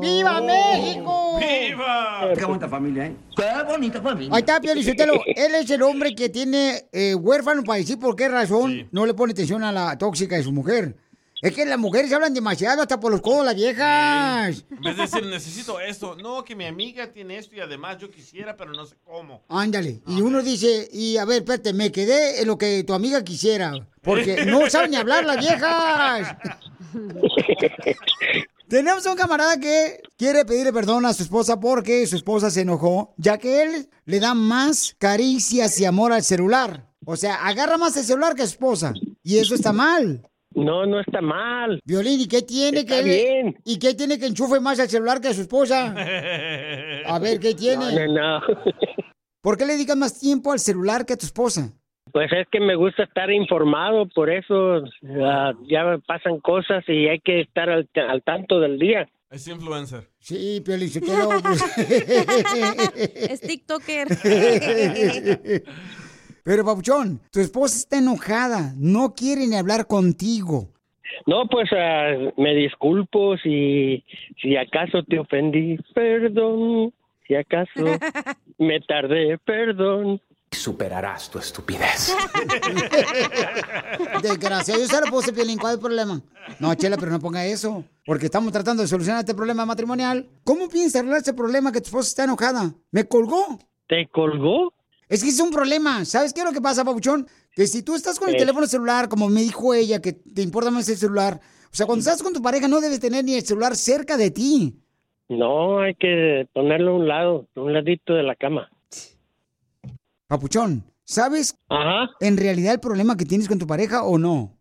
¡Viva México! ¡Viva! Qué bonita familia, ¿eh? Qué bonita familia. Ahí está, Pio Lizotelo. Él es el hombre que tiene eh, huérfano para decir por qué razón no le pone atención a la tóxica de su mujer. Es que las mujeres hablan demasiado hasta por los codos, las viejas. En vez de decir, necesito esto. No, que mi amiga tiene esto y además yo quisiera, pero no sé cómo. Ándale. Y uno dice, y a ver, espérate, me quedé en lo que tu amiga quisiera. Porque no saben ni hablar las viejas. Tenemos un camarada que quiere pedirle perdón a su esposa porque su esposa se enojó, ya que él le da más caricias y amor al celular. O sea, agarra más el celular que a su esposa. Y eso está mal. No, no está mal. Violín, ¿y qué tiene Está que bien. ¿Y qué tiene que enchufe más al celular que a su esposa? A ver, ¿qué tiene? No, no, no. ¿Por qué le dedicas más tiempo al celular que a tu esposa? Pues es que me gusta estar informado, por eso ah, ya me pasan cosas y hay que estar al, al tanto del día. Es influencer. Sí, Piolín, se quedó. Es TikToker. Pero, Papuchón, tu esposa está enojada, no quiere ni hablar contigo. No, pues ah, me disculpo si, si acaso te ofendí, perdón. Si acaso me tardé, perdón. Superarás tu estupidez. Desgraciado, yo se lo puse, Piolín, ¿cuál es el problema? No, Chela, pero no ponga eso, porque estamos tratando de solucionar este problema matrimonial. ¿Cómo piensas arreglar este problema que tu esposa está enojada? ¿Me colgó? ¿Te colgó? Es que es un problema. ¿Sabes qué es lo que pasa, Papuchón? Que si tú estás con el Eh. teléfono celular, como me dijo ella, que te importa más el celular, o sea, cuando estás con tu pareja no debes tener ni el celular cerca de ti. No, hay que ponerlo a un lado, a un ladito de la cama. Papuchón, ¿sabes Ajá. en realidad el problema que tienes con tu pareja o no?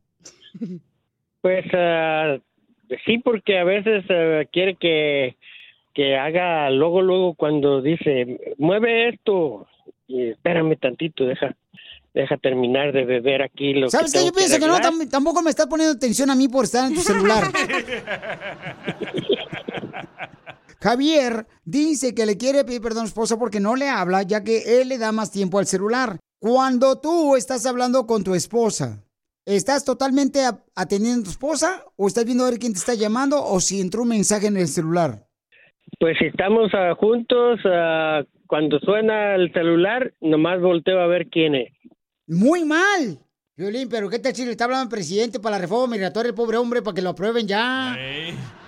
Pues ah, sí, porque a veces ah, quiere que, que haga luego, luego cuando dice, mueve esto. Y espérame tantito, deja, deja terminar de beber aquí lo ¿Sabes que qué? Yo pienso que no, tam- tampoco me estás poniendo atención a mí por estar en tu celular. Javier dice que le quiere pedir perdón a su esposa porque no le habla, ya que él le da más tiempo al celular. Cuando tú estás hablando con tu esposa, ¿estás totalmente atendiendo a tu esposa o estás viendo a ver quién te está llamando o si entró un mensaje en el celular? Pues si estamos ah, juntos, ah, cuando suena el celular, nomás volteo a ver quién es. Muy mal. Violín, pero ¿qué tal si le está hablando al presidente para la reforma migratoria, el pobre hombre, para que lo aprueben ya?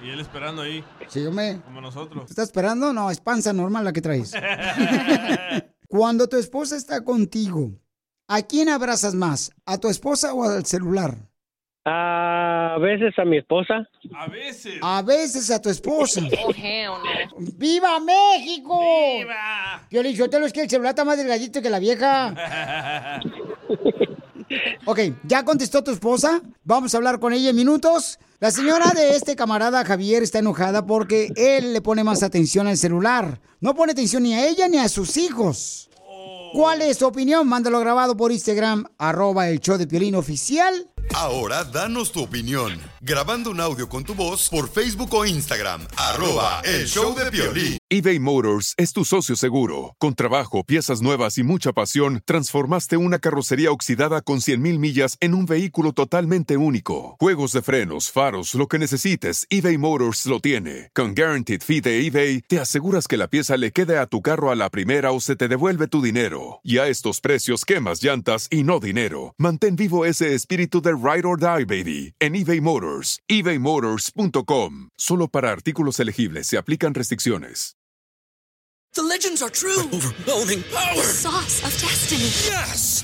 Y él esperando ahí, Sí, yo me... como nosotros. ¿Estás esperando? No, es panza normal la que traes. Cuando tu esposa está contigo, ¿a quién abrazas más? ¿A tu esposa o al celular? A veces a mi esposa. A veces. A veces a tu esposa. ¡Viva México! ¡Viva! Yo le dije, es que el celular está más delgadito que la vieja. Ok, ¿ya contestó tu esposa? Vamos a hablar con ella en minutos. La señora de este camarada Javier está enojada porque él le pone más atención al celular. No pone atención ni a ella ni a sus hijos. ¿Cuál es tu opinión? Mándalo grabado por Instagram, arroba el show de Piolín oficial. Ahora danos tu opinión. Grabando un audio con tu voz por Facebook o Instagram. Arroba el show eBay Motors es tu socio seguro. Con trabajo, piezas nuevas y mucha pasión, transformaste una carrocería oxidada con 100.000 millas en un vehículo totalmente único. Juegos de frenos, faros, lo que necesites, eBay Motors lo tiene. Con Guaranteed Fee de eBay, te aseguras que la pieza le quede a tu carro a la primera o se te devuelve tu dinero. Y a estos precios, quemas llantas y no dinero. Mantén vivo ese espíritu de Ride or Die, baby, en eBay Motors. ebaymotors.com. Solo para artículos elegibles se aplican restricciones. The legends are true. overwhelming power! The sauce of destiny. Yes!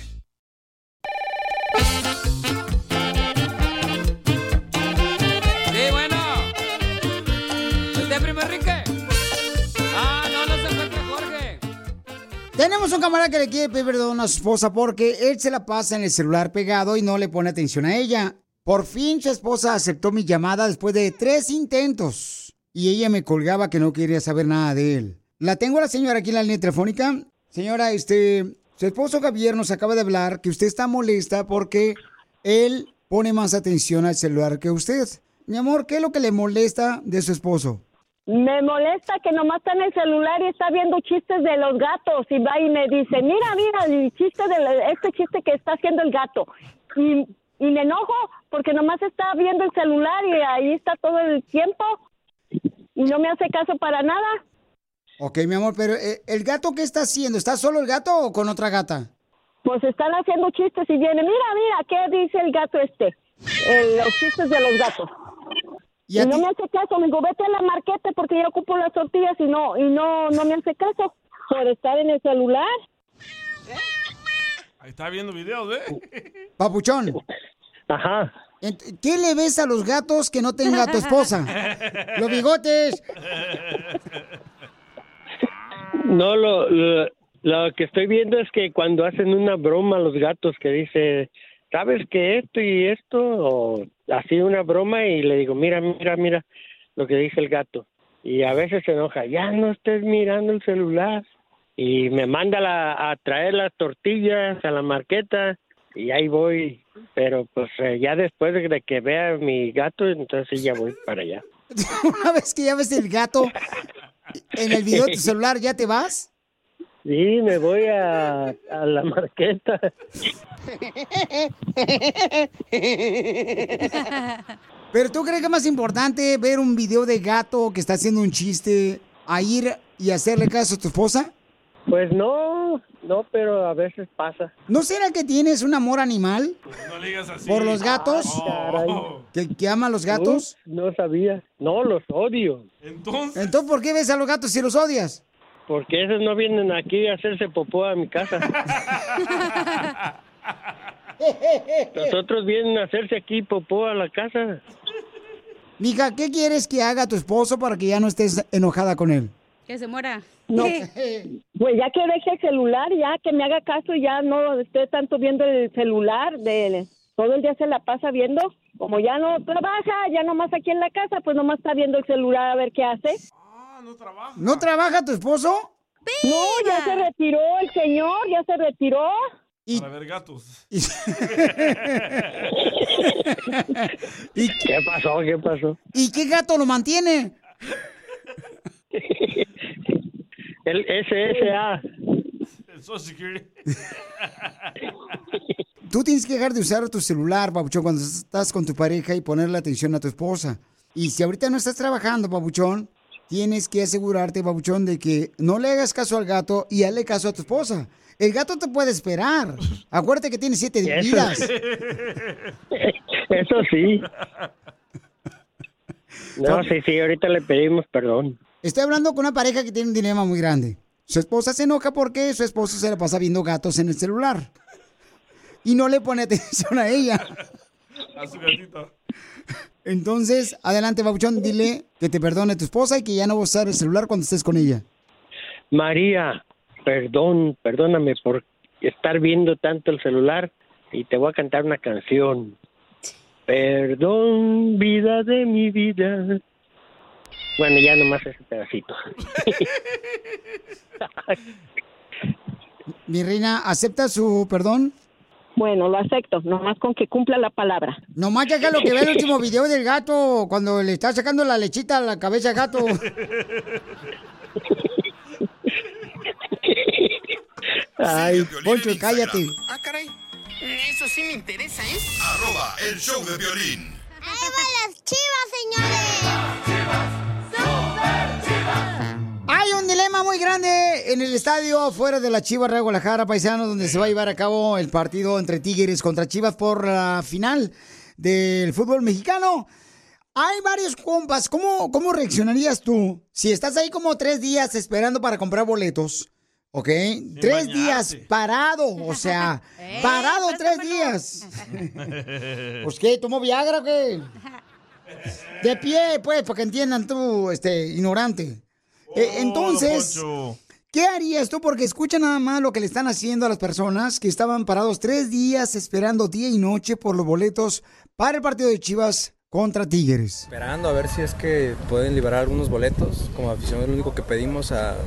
Tenemos un camarada que le quiere pedir perdón a su esposa porque él se la pasa en el celular pegado y no le pone atención a ella. Por fin su esposa aceptó mi llamada después de tres intentos. Y ella me colgaba que no quería saber nada de él. La tengo a la señora aquí en la línea telefónica. Señora, este, su esposo Javier nos acaba de hablar que usted está molesta porque él pone más atención al celular que usted. Mi amor, ¿qué es lo que le molesta de su esposo? Me molesta que nomás está en el celular y está viendo chistes de los gatos y va y me dice, mira, mira, el chiste de este chiste que está haciendo el gato. Y, y me enojo porque nomás está viendo el celular y ahí está todo el tiempo y no me hace caso para nada. Ok, mi amor, pero eh, ¿el gato qué está haciendo? ¿Está solo el gato o con otra gata? Pues están haciendo chistes y viene, mira, mira, ¿qué dice el gato este? Eh, los chistes de los gatos. ¿Y, no me hace caso, me digo, vete a la marqueta porque yo ocupo las tortillas y no, y no, no me hace caso por estar en el celular. Ahí está viendo videos, ¿eh? Papuchón. Ajá. ¿Qué le ves a los gatos que no tenga tu esposa? Los bigotes. No, lo, lo, lo que estoy viendo es que cuando hacen una broma los gatos que dice, ¿sabes que esto y esto? O así una broma y le digo, mira, mira, mira lo que dice el gato. Y a veces se enoja, ya no estés mirando el celular. Y me manda la- a traer las tortillas a la marqueta y ahí voy. Pero pues eh, ya después de que vea mi gato, entonces ya voy para allá. Una vez que ya ves el gato en el video de tu celular, ¿ya te vas? Sí, me voy a, a la marqueta. Pero tú crees que es más importante ver un video de gato que está haciendo un chiste a ir y hacerle caso a tu esposa? Pues no, no, pero a veces pasa. ¿No será que tienes un amor animal No le digas así. por los gatos? ¿Que, que ama a los gatos? No sabía. No, los odio. Entonces. Entonces, ¿por qué ves a los gatos si los odias? Porque esos no vienen aquí a hacerse popó a mi casa. Los otros vienen a hacerse aquí popó a la casa. Mija, ¿qué quieres que haga tu esposo para que ya no estés enojada con él? Que se muera. No, pues ya que deje el celular, ya que me haga caso, y ya no esté tanto viendo el celular, de, todo el día se la pasa viendo. Como ya no trabaja, ya nomás aquí en la casa, pues nomás está viendo el celular a ver qué hace. ¿No trabaja tu esposo? No, ya se retiró el señor, ya se retiró. Para ver gatos. ¿Y ¿Qué pasó? ¿Qué pasó? ¿Y qué gato lo mantiene? El SSA. El Social Security. Tú tienes que dejar de usar tu celular, Pabuchón, cuando estás con tu pareja y ponerle atención a tu esposa. Y si ahorita no estás trabajando, Pabuchón, tienes que asegurarte, Pabuchón, de que no le hagas caso al gato y hazle caso a tu esposa. El gato te puede esperar. Acuérdate que tiene siete Eso vidas. Eso sí. No, sí, sí, ahorita le pedimos perdón. Estoy hablando con una pareja que tiene un dilema muy grande. Su esposa se enoja porque su esposo se la pasa viendo gatos en el celular. Y no le pone atención a ella. A su gatito. Entonces, adelante, Babuchón, dile que te perdone tu esposa y que ya no vas a usar el celular cuando estés con ella. María, perdón, perdóname por estar viendo tanto el celular y te voy a cantar una canción. Perdón, vida de mi vida. Bueno, ya nomás ese pedacito. Mi reina, ¿acepta su perdón? Bueno, lo acepto, nomás con que cumpla la palabra. Nomás que haga lo que ve el último video del gato, cuando le está sacando la lechita a la cabeza al gato. Ay, Poncho, cállate. Ah, caray. Eso sí me interesa, ¿eh? Arroba el show de violín. ¡Ahí van las chivas, Hay un dilema muy grande en el estadio fuera de la Chivas Real Guadalajara, paisanos, donde se va a llevar a cabo el partido entre Tigres contra Chivas por la final del fútbol mexicano. Hay varios compas. ¿Cómo, ¿Cómo reaccionarías tú si estás ahí como tres días esperando para comprar boletos? ¿Ok? tres días parado, o sea, parado tres días. Pues qué, ¿tomó Viagra o qué? De pie, pues, para que entiendan tú, este, ignorante. Eh, entonces, Poncho. ¿Qué harías tú? Porque escucha nada más lo que le están haciendo a las personas que estaban parados tres días esperando día y noche por los boletos para el partido de Chivas contra Tigres. Esperando a ver si es que pueden liberar algunos boletos. Como afición es lo único que pedimos a,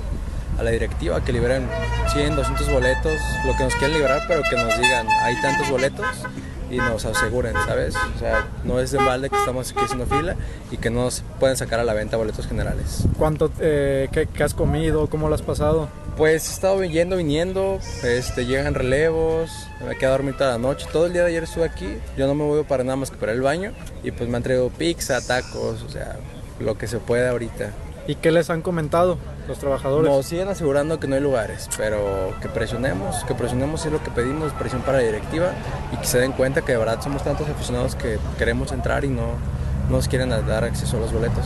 a la directiva, que liberen 100, 200 boletos, lo que nos quieran liberar, pero que nos digan, hay tantos boletos y nos aseguren, ¿sabes? O sea, no es de balde que estamos aquí haciendo fila y que no nos pueden sacar a la venta boletos generales. ¿Cuánto, eh, qué, qué has comido? ¿Cómo lo has pasado? Pues he estado yendo, viniendo, este, llegan relevos, me quedado a dormir toda la noche. Todo el día de ayer estuve aquí, yo no me voy para nada más que para el baño y pues me han traído pizza, tacos, o sea, lo que se puede ahorita. ¿Y qué les han comentado los trabajadores? Nos siguen asegurando que no hay lugares, pero que presionemos, que presionemos es lo que pedimos, presión para la directiva y que se den cuenta que de verdad somos tantos aficionados que queremos entrar y no no nos quieren dar acceso a los boletos.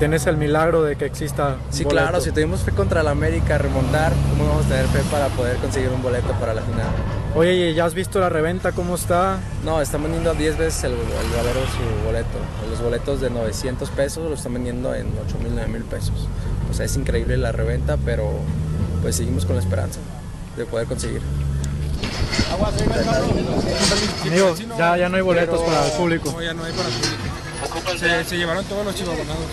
¿Tienes el milagro de que exista? un Sí, boleto? claro, si tuvimos fe contra la América, remontar, ¿cómo vamos a tener fe para poder conseguir un boleto para la final? Oye, ¿y ¿ya has visto la reventa? ¿Cómo está? No, están vendiendo a 10 veces el, el valor de su boleto. Los boletos de 900 pesos los están vendiendo en 8 mil, 9 mil pesos. O sea, es increíble la reventa, pero pues seguimos con la esperanza de poder conseguir. Amigo, ya, ya no hay boletos para el público. No, ya no hay para el público. Se, se llevaron todos los chivabonados.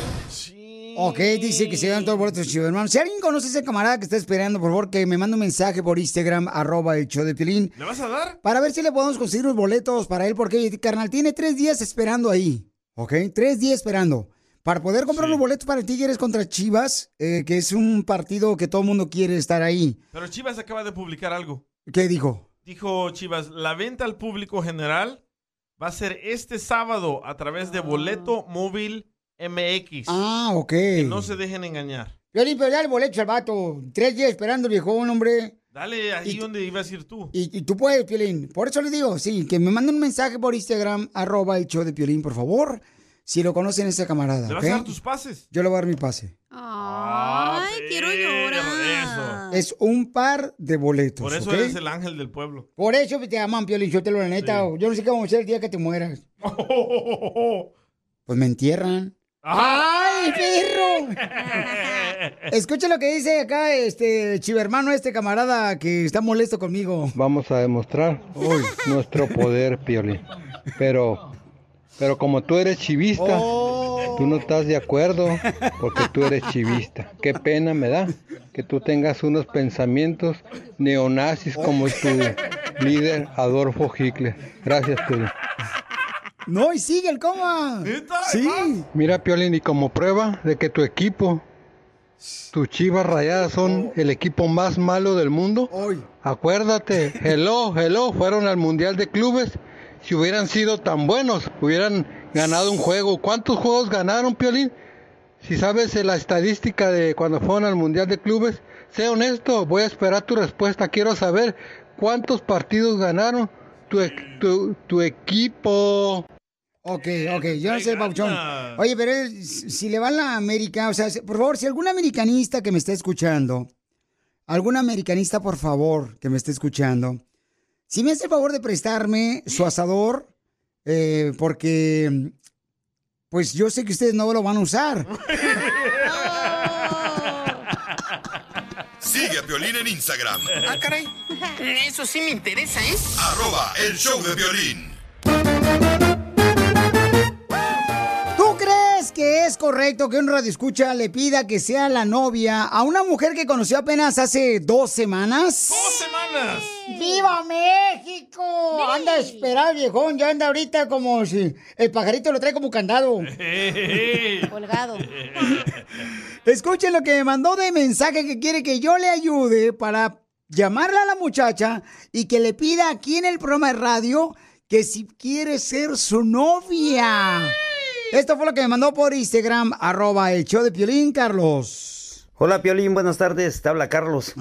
Ok, dice que se dan todos los boletos chivos, hermano. Si alguien conoce a ese camarada que está esperando, por favor, que me mande un mensaje por Instagram, arroba el show de Pilín. ¿Le vas a dar? Para ver si le podemos conseguir los boletos para él, porque, carnal, tiene tres días esperando ahí. ¿Ok? Tres días esperando. Para poder comprar los boletos para el Tigres contra Chivas, eh, que es un partido que todo el mundo quiere estar ahí. Pero Chivas acaba de publicar algo. ¿Qué dijo? Dijo Chivas, la venta al público general va a ser este sábado a través de Boleto Móvil MX. Ah, ok. Que no se dejen engañar. Piolín, pero dale el boleto al vato. Tres días esperando, viejón, hombre. Dale ahí donde ibas a ir tú. Y, y tú puedes, Piolín. Por eso le digo, sí, que me manden un mensaje por Instagram, arroba el show de Piolín, por favor. Si lo conocen ese camarada, ¿Le vas a dar tus pases? Yo le voy a dar mi pase. Ay, quiero llorar. Es un par de boletos, Por eso ¿ok? eres el ángel del pueblo. Por eso te aman, Piolín, yo te lo la neta. Yo no sé qué vamos a hacer el día que te mueras. Pues me entierran. ¡Ay, perro! Escucha lo que dice acá este chivermano, este camarada que está molesto conmigo. Vamos a demostrar hoy nuestro poder, Piolín. Pero, pero como tú eres chivista, tú no estás de acuerdo porque tú eres chivista. Qué pena me da que tú tengas unos pensamientos neonazis como tu líder Adolfo Hitler. Gracias, Piolín. No, y sigue el coma. Sí. Mira, Piolín, y como prueba de que tu equipo, tus chivas rayadas son el equipo más malo del mundo, acuérdate, hello, hello, fueron al Mundial de Clubes. Si hubieran sido tan buenos, hubieran ganado un juego. ¿Cuántos juegos ganaron, Piolín? Si sabes eh, la estadística de cuando fueron al Mundial de Clubes, sé honesto, voy a esperar tu respuesta. Quiero saber cuántos partidos ganaron tu, tu, tu equipo. Ok, ok, yo no sé, Pauchón. Oye, pero si le va a la América, o sea, por favor, si algún americanista que me esté escuchando, algún americanista, por favor, que me esté escuchando, si me hace el favor de prestarme su asador, eh, porque, pues yo sé que ustedes no lo van a usar. Sigue a Piolín en Instagram. Ah, caray. Eso sí me interesa, ¿eh? Arroba el show de violín. Es correcto que un radioescucha le pida que sea la novia a una mujer que conoció apenas hace dos semanas? ¡Dos semanas! ¡Viva México! Anda esperado, viejón. Ya anda ahorita como si el pajarito lo trae como candado. Colgado. Escuchen lo que me mandó de mensaje que quiere que yo le ayude para llamarle a la muchacha y que le pida aquí en el programa de radio que si quiere ser su novia. Esto fue lo que me mandó por Instagram, arroba el show de Piolín, Carlos. Hola Piolín, buenas tardes, te habla Carlos.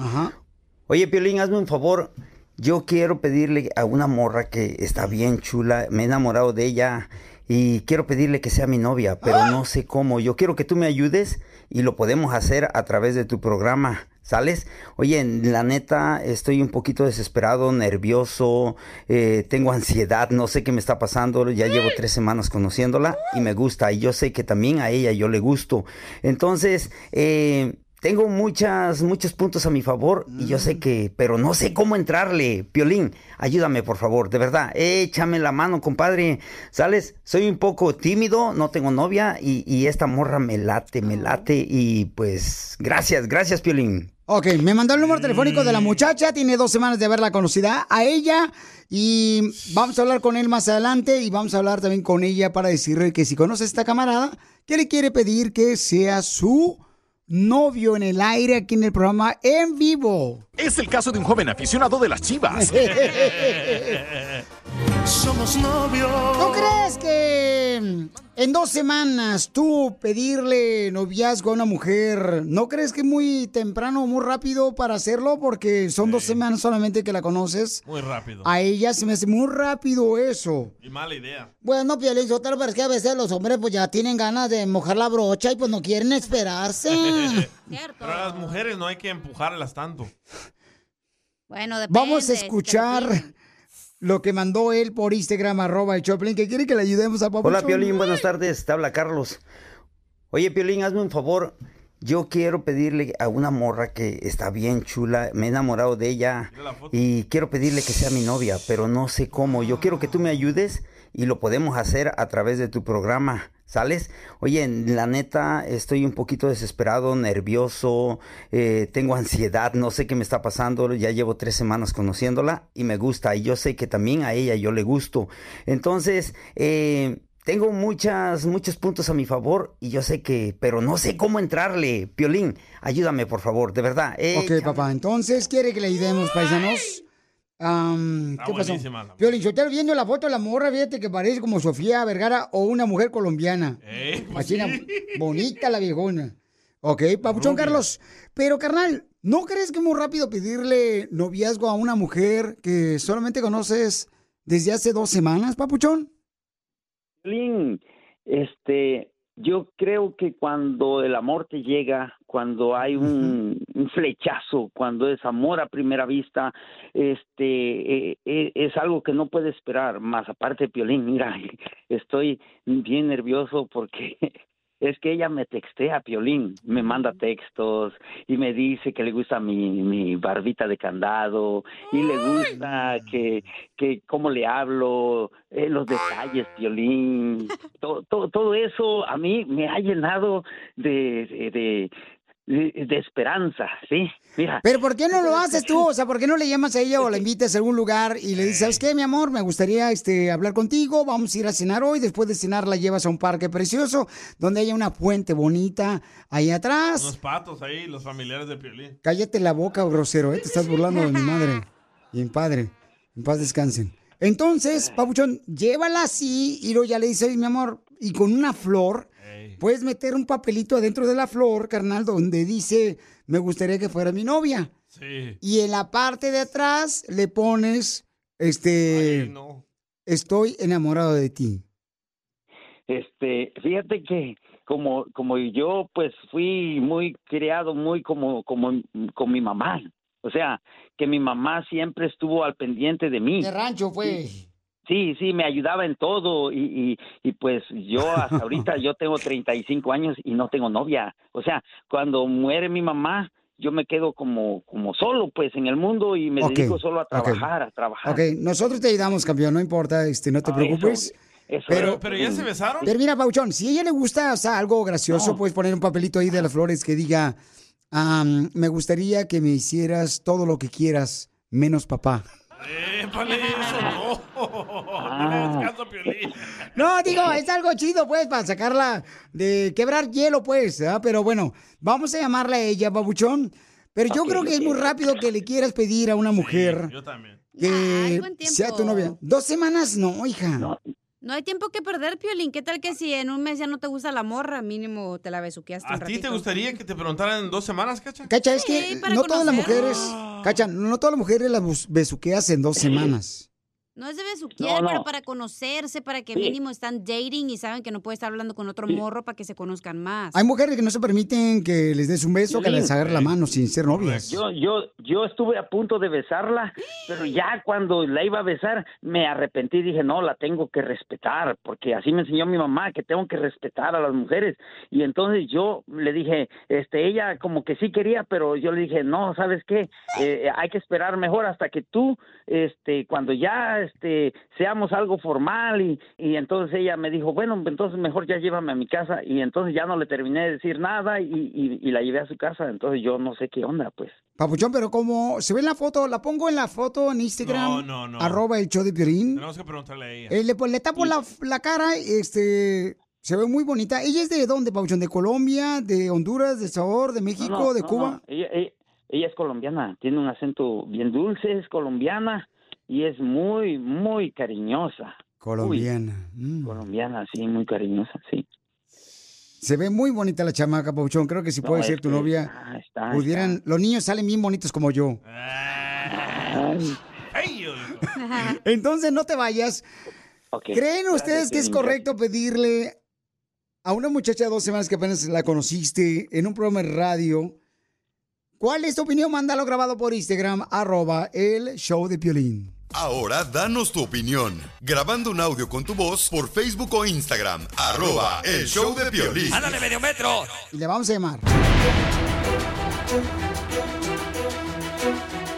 Oye Piolín, hazme un favor. Yo quiero pedirle a una morra que está bien chula, me he enamorado de ella y quiero pedirle que sea mi novia, pero no sé cómo. Yo quiero que tú me ayudes y lo podemos hacer a través de tu programa. ¿Sales? Oye, la neta, estoy un poquito desesperado, nervioso, eh, tengo ansiedad, no sé qué me está pasando, ya llevo tres semanas conociéndola y me gusta, y yo sé que también a ella yo le gusto. Entonces, eh, tengo muchas, muchos puntos a mi favor y yo Mm. sé que, pero no sé cómo entrarle. Piolín, ayúdame por favor, de verdad, échame la mano, compadre. ¿Sales? Soy un poco tímido, no tengo novia y, y esta morra me late, me late y pues gracias, gracias, Piolín. Ok, me mandó el número telefónico de la muchacha, tiene dos semanas de haberla conocida a ella y vamos a hablar con él más adelante y vamos a hablar también con ella para decirle que si conoce a esta camarada, que le quiere pedir que sea su novio en el aire aquí en el programa en vivo. Es el caso de un joven aficionado de las chivas. Somos novios. ¿Tú crees que en dos semanas tú pedirle noviazgo a una mujer, ¿no crees que es muy temprano o muy rápido para hacerlo? Porque son dos semanas solamente que la conoces. Muy rápido. A ella se me hace muy rápido eso. Y mala idea. Bueno, Piolín pero es que a veces los hombres pues ya tienen ganas de mojar la brocha y pues no quieren esperarse. Pero a las mujeres no hay que empujarlas tanto. Bueno, depende. Vamos a escuchar lo que mandó él por Instagram, arroba el Choplin, que quiere que le ayudemos a Papuchón. Hola, Piolín, buenas tardes, te habla Carlos. Oye, Piolín, hazme un favor. Yo quiero pedirle a una morra que está bien chula, me he enamorado de ella y quiero pedirle que sea mi novia, pero no sé cómo. Yo quiero que tú me ayudes y lo podemos hacer a través de tu programa. ¿Sales? Oye, la neta, estoy un poquito desesperado, nervioso, eh, tengo ansiedad, no sé qué me está pasando, ya llevo tres semanas conociéndola y me gusta, y yo sé que también a ella yo le gusto. Entonces, eh, tengo muchas, muchos puntos a mi favor y yo sé que, pero no sé cómo entrarle. Piolín, ayúdame por favor, de verdad. Eh, Ok, papá, entonces quiere que le ayudemos, paisanos. Está ¿Qué pasó? Piolín, viendo la foto de la morra, fíjate que parece como Sofía Vergara o una mujer colombiana. Eh, pues Así, sí. la- bonita la viejona. Ok, papuchón Carlos. Pero, carnal, ¿no crees que es muy rápido pedirle noviazgo a una mujer que solamente conoces desde hace dos semanas, papuchón? Piolín, este, yo creo que cuando el amor te llega, cuando hay un, un flechazo, cuando es amor a primera vista, este, eh, eh, es algo que no puede esperar. Más aparte, Piolín, mira, estoy bien nervioso porque es que ella me textea, Piolín, me manda textos y me dice que le gusta mi, mi barbita de candado y le gusta que, que cómo le hablo, eh, los detalles, Piolín, todo, todo, todo eso a mí me ha llenado de, de, de, esperanza, ¿sí? Mira. Pero ¿por qué no lo haces tú? O sea, ¿por qué no le llamas a ella o la invitas a algún lugar y le dices, ¿sabes qué, mi amor? Me gustaría este, hablar contigo, vamos a ir a cenar hoy. Después de cenar la llevas a un parque precioso donde haya una fuente bonita ahí atrás. Unos patos ahí, los familiares de Piolín. Cállate la boca, grosero, ¿eh? Te estás burlando de mi madre y mi padre. En paz descansen. Entonces, Papuchón, llévala así y luego ya le dices, "Oye, mi amor, y con una flor, puedes meter un papelito adentro de la flor, carnal, donde dice, me gustaría que fuera mi novia. Sí. Y en la parte de atrás le pones, este, estoy enamorado de ti. Este, fíjate que como como yo pues fui muy criado muy como como con mi mamá. O sea, que mi mamá siempre estuvo al pendiente de mí. De rancho, pues. Sí, sí, me ayudaba en todo y, y, y pues yo hasta ahorita yo tengo 35 años y no tengo novia. O sea, cuando muere mi mamá, yo me quedo como como solo pues en el mundo y me dedico solo a trabajar, a trabajar. Ok, nosotros te ayudamos, campeón, no importa, este, no te Ah, preocupes. eso- eso pero, es. Pero ya se besaron. Pero mira, Pauchón, si a ella le gusta, o sea, algo gracioso, No. puedes poner un papelito ahí de las flores que diga, am, me gustaría que me hicieras todo lo que quieras, menos papá. Épale, eso no. No le hagas caso a Piolín. No, digo, es algo chido, pues, para sacarla de quebrar hielo, pues, ¿ah? Pero bueno, vamos a llamarla a ella, babuchón. Pero yo creo que es muy rápido que le quieras pedir a una mujer Yo también. que sea tu novia. Dos semanas, no, hija. No hay tiempo que perder, Piolín. ¿Qué tal que si en un mes ya no te gusta la morra, mínimo te la besuqueaste ¿A ti te gustaría que te preguntaran en dos semanas, Cacha? Cacha, es que no todas las mujeres, Cacha, no todas las mujeres las besuqueas en dos semanas. No es de besuquear, No, no. pero para conocerse, para que Sí. mínimo están dating y saben que no puede estar hablando con otro Sí. morro para que se conozcan más. Hay mujeres que no se permiten que les des un beso, que les agarre la mano sin ser novias. Yo, yo, yo estuve a punto de besarla, pero ya cuando la iba a besar me arrepentí. Dije, no, la tengo que respetar, porque así me enseñó mi mamá, que tengo que respetar a las mujeres. Y entonces yo le dije, este, ella como que sí quería, pero yo le dije, no, ¿sabes qué? Eh, hay que esperar mejor hasta que tú, este, cuando ya, este, seamos algo formal. Y, y entonces ella me dijo, bueno, entonces mejor ya llévame a mi casa. Y entonces ya no le terminé de decir nada y, y, y la llevé a su casa. Entonces yo no sé qué onda, pues. Papuchón, pero como se ve en la foto, la pongo en la foto en Instagram. No, no, no. Arroba el show de Piolín. Tenemos que preguntarle a ella. Eh, le, pues, le tapo la, la cara, este, se ve muy bonita. ¿Ella es de dónde, Papuchón? ¿De Colombia, de Honduras, de Salvador, de México, No, no, de no, Cuba? no. Ella, ella- ella es colombiana, tiene un acento bien dulce, es colombiana y es muy, muy cariñosa. Colombiana. Uy, colombiana, sí, muy cariñosa, sí. Se ve muy bonita la chamaca, Papuchón. Creo que si No, puede ser tu que novia, está, está, pudieran... Los niños salen bien bonitos como yo. Entonces, no te vayas. ¿Creen ustedes que es correcto pedirle a una muchacha de dos semanas que apenas la conociste en un programa de radio? ¿Cuál es tu opinión? Mándalo grabado por Instagram, arroba el show de Piolín. Ahora danos tu opinión. Grabando un audio con tu voz por Facebook o Instagram. Arroba el show de violín. ¡Ándale medio metro! Y le vamos a llamar.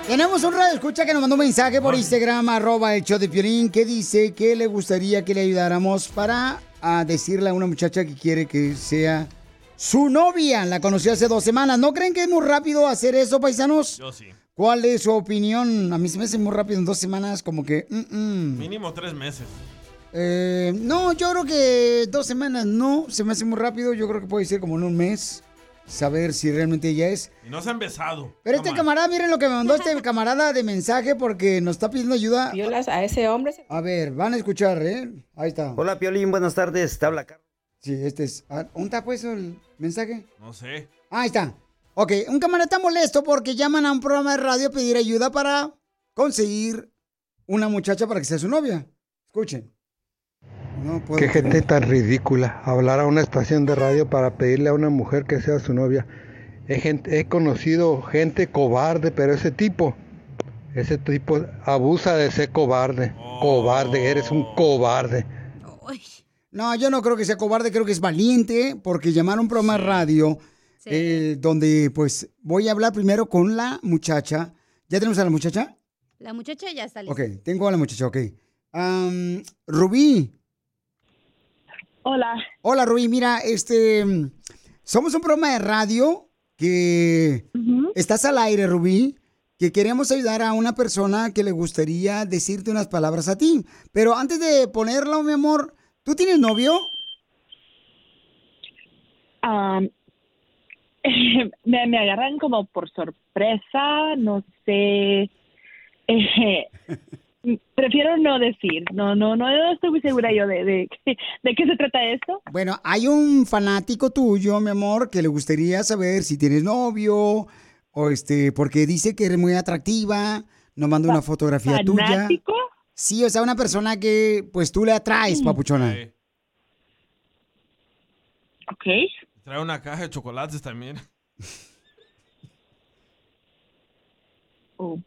Tenemos un radio escucha que nos mandó un mensaje por Instagram, arroba el show de Piolín, que dice que le gustaría que le ayudáramos para a decirle a una muchacha que quiere que sea su novia. La conoció hace dos semanas. ¿No creen que es muy rápido hacer eso, paisanos? Yo sí. ¿Cuál es su opinión? A mí se me hace muy rápido en dos semanas, como que... mm, mm. Mínimo tres meses. Eh, no, yo creo que dos semanas no, se me hace muy rápido. Yo creo que puede ser como en un mes, saber si realmente ella es. Y no se han besado. Pero este camarada, miren lo que me mandó este camarada de mensaje porque nos está pidiendo ayuda. Violas a ese hombre. A ver, van a escuchar, ¿eh? Ahí está. Hola, Piolín, buenas tardes. Te habla Carlos. Sí, este es. ah, ¿Dónde está pues el mensaje? No sé. Ahí está. Ok, un camarada está molesto porque llaman a un programa de radio a pedir ayuda para conseguir una muchacha para que sea su novia. Escuchen. No puedo Qué creer. gente tan ridícula. Hablar a una estación de radio para pedirle a una mujer que sea su novia. He, gente- he conocido gente cobarde, pero ese tipo, ese tipo abusa de ser cobarde. Cobarde, eres un cobarde. No, yo no creo que sea cobarde, creo que es valiente porque llamaron a un programa de radio eh, donde pues voy a hablar primero con la muchacha. ¿Ya tenemos a la muchacha? La muchacha ya está lista. Ok, tengo a la muchacha, ok. Am, Rubí. Hola. Hola, Rubí. Mira, este. Somos un programa de radio que. Estás al aire, Rubí. Que queremos ayudar a una persona que le gustaría decirte unas palabras a ti. Pero antes de ponerlo, mi amor, ¿tú tienes novio? Am, me, me agarran como por sorpresa, no sé. Eh, prefiero no decir, no, no, no, no estoy muy segura yo de, de, de qué se trata esto. Bueno, hay un fanático tuyo, mi amor, que le gustaría saber si tienes novio o este, porque dice que eres muy atractiva, nos manda una fotografía tuya. ¿Fanático? Sí, o sea, una persona que pues tú le atraes, papuchona. Ok. Trae una caja de chocolates también. Ok.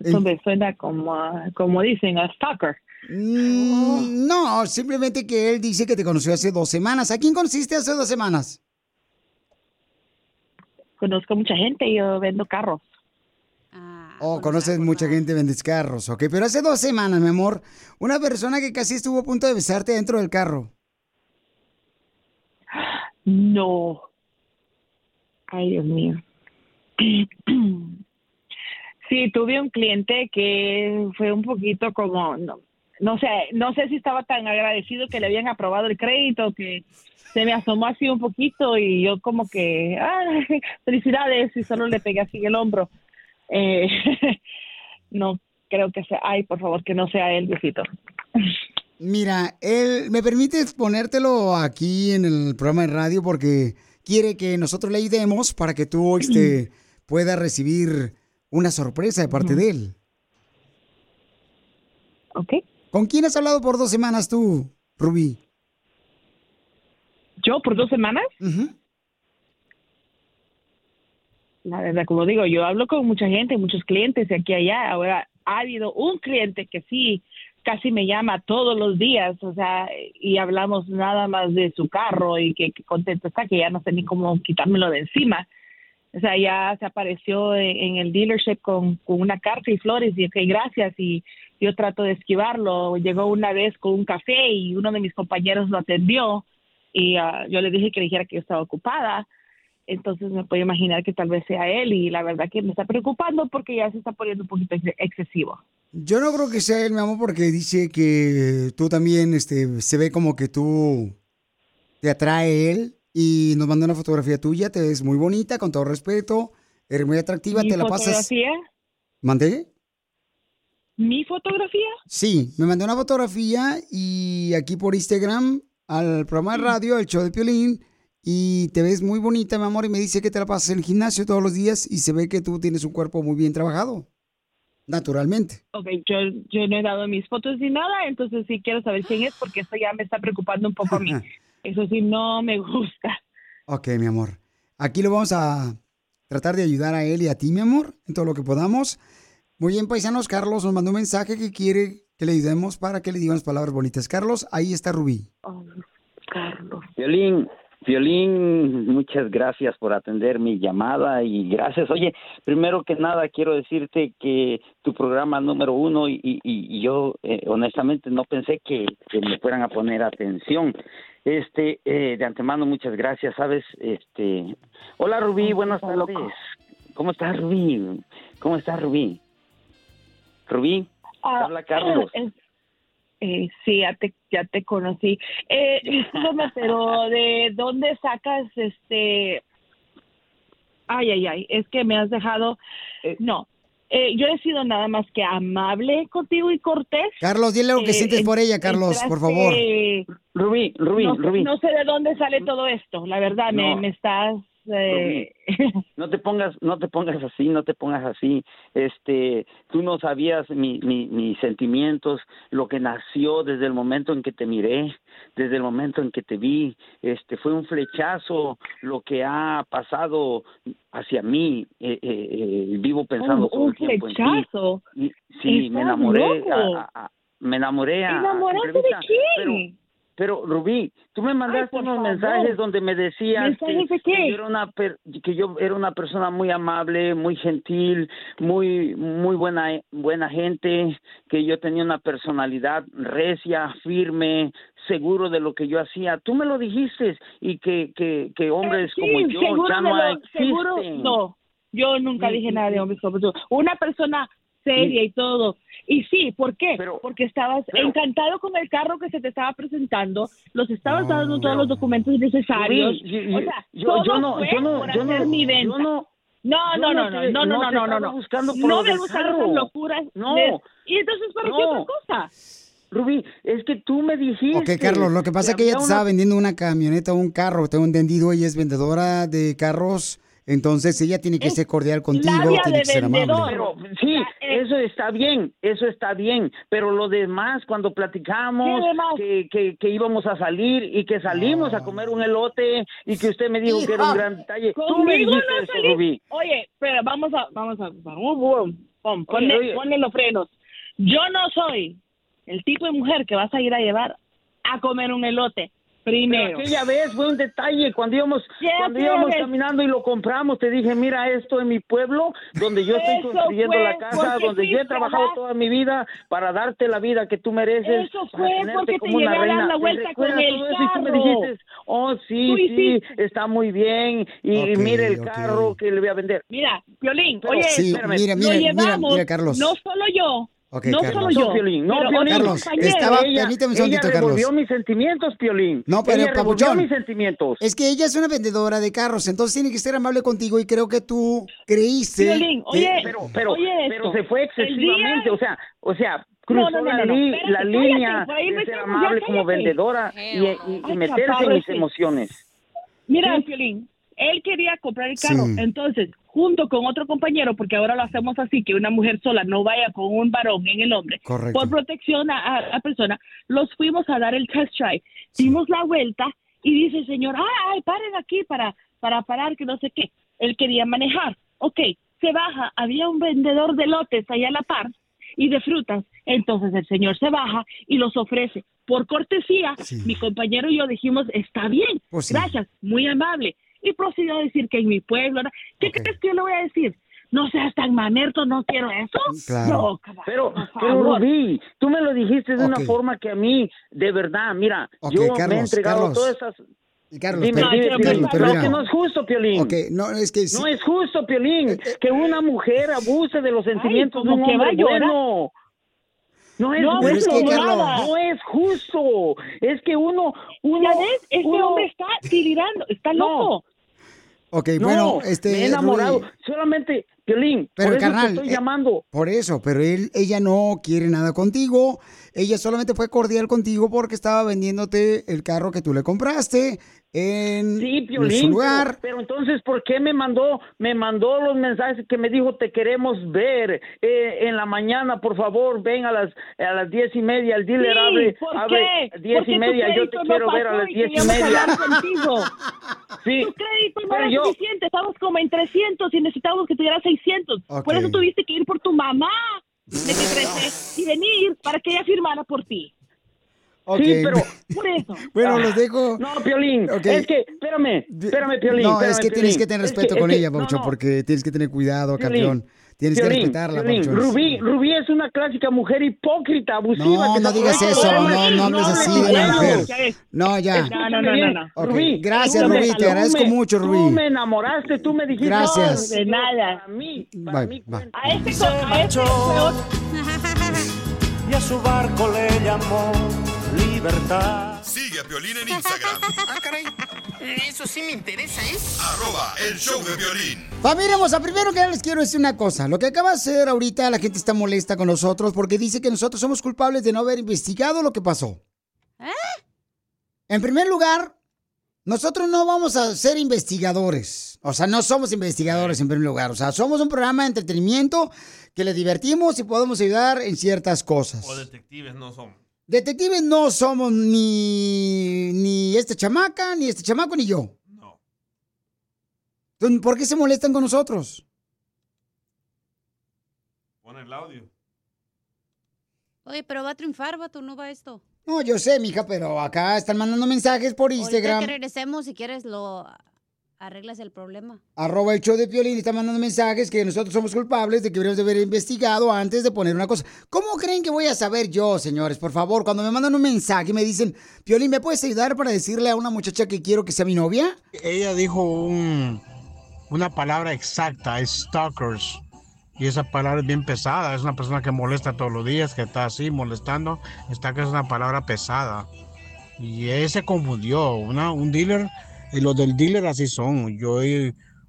Eso me suena como, a- como dicen, a stalker. Mm, no, simplemente que él dice que te conoció hace dos semanas. ¿A quién conociste hace dos semanas? Conozco mucha gente, yo vendo carros. Oh, conoces mucha gente, vendes carros, ok. Pero hace dos semanas, mi amor, una persona que casi estuvo a punto de besarte dentro del carro. No. Ay, Dios mío. Sí, tuve un cliente que fue un poquito como, no, no sé, no sé si estaba tan agradecido que le habían aprobado el crédito que se me asomó así un poquito y yo como que, ah, felicidades y solo le pegué así en el hombro. Eh, no creo que sea, ay, por favor, que no sea él, viejito. Mira, él, ¿me permites ponértelo aquí en el programa de radio? Porque quiere que nosotros le ayudemos para que tú este, puedas recibir una sorpresa de parte de él. ¿Ok? ¿Con quién has hablado por dos semanas tú, Rubí? ¿Yo por dos semanas? La verdad, como digo, yo hablo con mucha gente, muchos clientes de aquí y allá. Ahora ha habido un cliente que sí casi me llama todos los días, o sea, y hablamos nada más de su carro y que, contento está, que ya no sé ni cómo quitármelo de encima. O sea, ya se apareció en, en el dealership con, una carta y flores y ok, gracias y yo trato de esquivarlo. Llegó una vez con un café y uno de mis compañeros lo atendió y ah, yo le dije que le dijera que yo estaba ocupada. Entonces me puedo imaginar que tal vez sea él y la verdad que me está preocupando porque ya se está poniendo un poquito ex- excesivo. Yo no creo que sea él, mi amor, porque dice que tú también, este, se ve como que tú te atrae él y nos mandó una fotografía tuya, te ves muy bonita, con todo respeto, eres muy atractiva, ¿Mi te la pasas. fotografía? ¿Mandé? ¿Mi fotografía? Sí, me mandó una fotografía y aquí por Instagram al programa de radio, el show de Piolín, y te ves muy bonita, mi amor, y me dice que te la pasas en el gimnasio todos los días y se ve que tú tienes un cuerpo muy bien trabajado, naturalmente. Ok, yo, yo no he dado mis fotos ni nada, entonces sí quiero saber quién es porque esto ya me está preocupando un poco a mí. Eso sí, no me gusta. Ok, mi amor. Aquí lo vamos a tratar de ayudar a él y a ti, mi amor, en todo lo que podamos. Muy bien, paisanos, Carlos nos mandó un mensaje que quiere que le ayudemos para que le digamos palabras bonitas. Carlos, ahí está Rubí. Carlos. Violín, Violín, muchas gracias por atender mi llamada y gracias. Oye, primero que nada quiero decirte que tu programa número uno y, y- y yo eh, honestamente no pensé que, que me fueran a poner atención. Este, eh, de antemano muchas gracias, ¿sabes? Este, hola Rubí, buenas tardes. ¿Cómo estás Rubí? ¿Cómo estás Rubí? Rubí, Ah, habla Carlos. eh, sí, ya te, ya te conocí. Eh, discúlpame, pero ¿de dónde sacas este...? Ay, ay, ay, es que me has dejado... No, eh, yo he sido nada más que amable contigo y cortés. Carlos, dile lo que Eh, sientes por ella, Carlos, por favor. Rubí, Rubí, no, Rubí. no sé de dónde sale todo esto, la verdad, me, No. me estás... eh, no te pongas no te pongas así no te pongas así este tú no sabías mi, mi, mis sentimientos lo que nació desde el momento en que te miré desde el momento en que te vi este fue un flechazo lo que ha pasado hacia mí eh, eh, eh, vivo pensando Un- todo el tiempo en ti. flechazo. Y- sí me enamoré a- a- a- me enamoré a, a ¿Enamorarte simple de quién? pero pero Rubí, tú me mandaste unos favor. mensajes donde me decías que, yo era una per- que yo era una persona muy amable, muy gentil, muy muy buena buena gente, que yo tenía una personalidad recia, firme, seguro de lo que yo hacía. Tú me lo dijiste y que que, que hombres como Sí, yo seguro ya no lo- seguro, existen. no, yo nunca dije nada de hombres como tú. Una persona seria y todo. Y sí, ¿por qué? Porque estabas encantado con el carro que se te estaba presentando, los estabas dando todos los documentos necesarios. Rubí, yo- o sea, yo- todo yo no- fue yo no- por yo no- mi yo venta. no- no, yo no, no no, no, no, no no, no, no, no. buscando por No me gustan esas locuras. No. de- Y entonces, ¿para qué No. otra cosa? Rubí, es que tú me dijiste. Ok, Carlos, lo que pasa es que ella te una- estaba vendiendo una camioneta o un carro, tengo entendido, ella es vendedora de carros, entonces ella tiene que ser cordial contigo, labia tiene de que ser amable. Pero sí, eso está bien, eso está bien, pero lo demás, cuando platicamos que, que, que íbamos a salir y que salimos a comer un elote y que usted me dijo que era un gran detalle, tú me dijiste no eso. Rubí. Oye, pero vamos a, vamos a, vamos, boom, pon, ponle, oye. ponle los frenos. Yo no soy el tipo de mujer que vas a ir a llevar a comer un elote. Primero. Pero aquella vez fue un detalle cuando íbamos cuando íbamos caminando y lo compramos te dije mira esto en mi pueblo donde yo estoy construyendo fue la casa donde yo he trabajado toda mi vida para darte la vida que tú mereces Eso fue porque te como una llegué a dar reina la ¿Te vuelta recuerdas con el todo eso? y tú me carro. dijiste oh sí sí está muy bien y Ok, mire el ok. carro que le voy a vender Mira, Violín, Pero- oye, Sí, espérame, mira, lo mira, mira, llevamos, mira, Carlos. no solo yo, Ok, no Carlos. solo yo, no, Piolín, no, pero Piolín. Carlos, estaba- ella, permíteme un segundito, ella Carlos. mis sentimientos, Piolín. No, pero ella papuchón. mis sentimientos. Es que ella es una vendedora de carros, entonces tiene que ser amable contigo y creo que tú creíste. Violín, que- oye, pero pero oye pero se fue excesivamente, día- o sea, o sea, cruzó no, no, la, no, no, li- espérate, la cállate, línea ahí de ser amable como cállate. vendedora y, y- y Ay, meterse en mis sí. emociones. Mira, Sí. Piolín, él quería comprar el carro. Sí. Entonces, junto con otro compañero, porque ahora lo hacemos así, que una mujer sola no vaya con un varón en el hombre, Correcto. por protección a, la persona, los fuimos a dar el test drive. Dimos la vuelta y dice el señor, ay, paren aquí para, para parar, que no sé qué. Él quería manejar. Ok, se baja, había un vendedor de lotes allá a la par y de frutas. Entonces el señor se baja y los ofrece. Por cortesía, mi compañero y yo dijimos, está bien, Pues gracias, muy amable. Y procedió a decir que en mi pueblo. ¿qué crees que yo le voy a decir? No seas tan mamerto, no quiero eso. Claro. No, caballo, Pero, pero. Rubí, tú me lo dijiste de una forma que a mí, de verdad, mira, yo me he entregado Carlos. todas esas... Carlos, Dime, pero- dime, Piolín, pero pero mira. que no es justo, Piolín. Ok, no, es que. No es justo, Piolín, que una mujer abuse de los sentimientos de un hombre bueno. No es No, es que, no, Carlos- no es justo. Es que uno, uno, ¿Ya ves? Este uno- hombre está delirando, está No. loco. Ok, No, bueno, este. me he enamorado. Rubí, Solamente, Piolín, Pero, por eso carnal, te estoy eh, llamando. Por eso, pero él, ella no quiere nada contigo. Ella solamente fue cordial contigo porque estaba vendiéndote el carro que tú le compraste en, Sí, en su Piolín, lugar. pero, pero entonces, ¿por qué me mandó, me mandó los mensajes que me dijo, te queremos ver eh, en la mañana, por favor, ven a las a las diez y media, el dealer Sí, abre, ¿por abre qué? diez Porque y media, yo te no quiero ver a las y diez y queríamos media. contigo. Sí, Tu crédito no pero era yo- suficiente, estamos como en 300 y necesitábamos que tuviera 600. Por Ok. eso tuviste que ir por tu mamá de que crece y venir para que ella firmara por ti. Sí, pero Por eso. Bueno, Ah, los dejo. No, Piolín, Ok. es que, espérame, espérame, Piolín. No, es que tienes que tener Es respeto es con ella, no, Paucho, no. porque tienes que tener cuidado, Piolín, campeón. Tienes que respetarla, Pauchón. Rubí, Rubí es una clásica mujer hipócrita, abusiva. No, que no digas eso, no, no hables así de la mujer. No, ya. No, no, no, no, no. Rubí, gracias, tú me- Rubí, te tú agradezco me- mucho, Tú Rubí. me enamoraste, tú me dijiste. Gracias. "No, De nada. Para mí. A este, a este y a su barco le llamó libertad. Sigue a Piolín en Instagram, Ah, caray. Eso sí me interesa, ¿eh? arroba el show de violín. Familia hermosa, primero que les quiero decir una cosa. Lo que acaba de hacer ahorita, la gente está molesta con nosotros porque dice que nosotros somos culpables de no haber investigado lo que pasó. En primer lugar, nosotros no vamos a ser investigadores. O sea, no somos investigadores en primer lugar. O sea, somos un programa de entretenimiento que le divertimos y podemos ayudar en ciertas cosas. O detectives no son. Detectives no somos ni, ni esta chamaca, ni este chamaco, ni yo. No. Entonces, ¿por qué se molestan con nosotros? Pon el audio. Oye, pero va a triunfar, vato, no va esto. No, yo sé, mija, pero acá están mandando mensajes por Ahorita Instagram. que regresemos, si quieres, lo arreglas el problema. Arroba el show de Piolín y están mandando mensajes que nosotros somos culpables de que deberíamos de haber investigado antes de poner una cosa. ¿Cómo creen que voy a saber yo, señores? Por favor, cuando me mandan un mensaje y me dicen, Piolín, ¿me puedes ayudar para decirle a una muchacha que quiero que sea mi novia? Ella dijo un- una palabra exacta, es stalkers. Y esa palabra es bien pesada, es una persona que molesta todos los días, que está así molestando. Stalker es una palabra pesada. Y él se confundió, una, un dealer, y los del dealer así son. Yo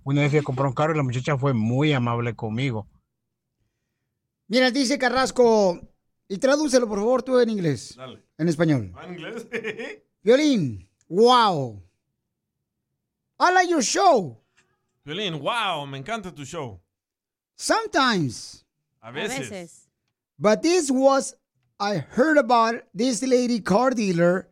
una vez fui a comprar un carro y la muchacha fue muy amable conmigo. Mira, dice Carrasco, y tradúcelo por favor tú en inglés, Dale. en español. ¿Va en inglés? Violín, wow. I like your show. Violín, wow, me encanta tu show. Sometimes. A veces. But this was, I heard about this lady car dealer.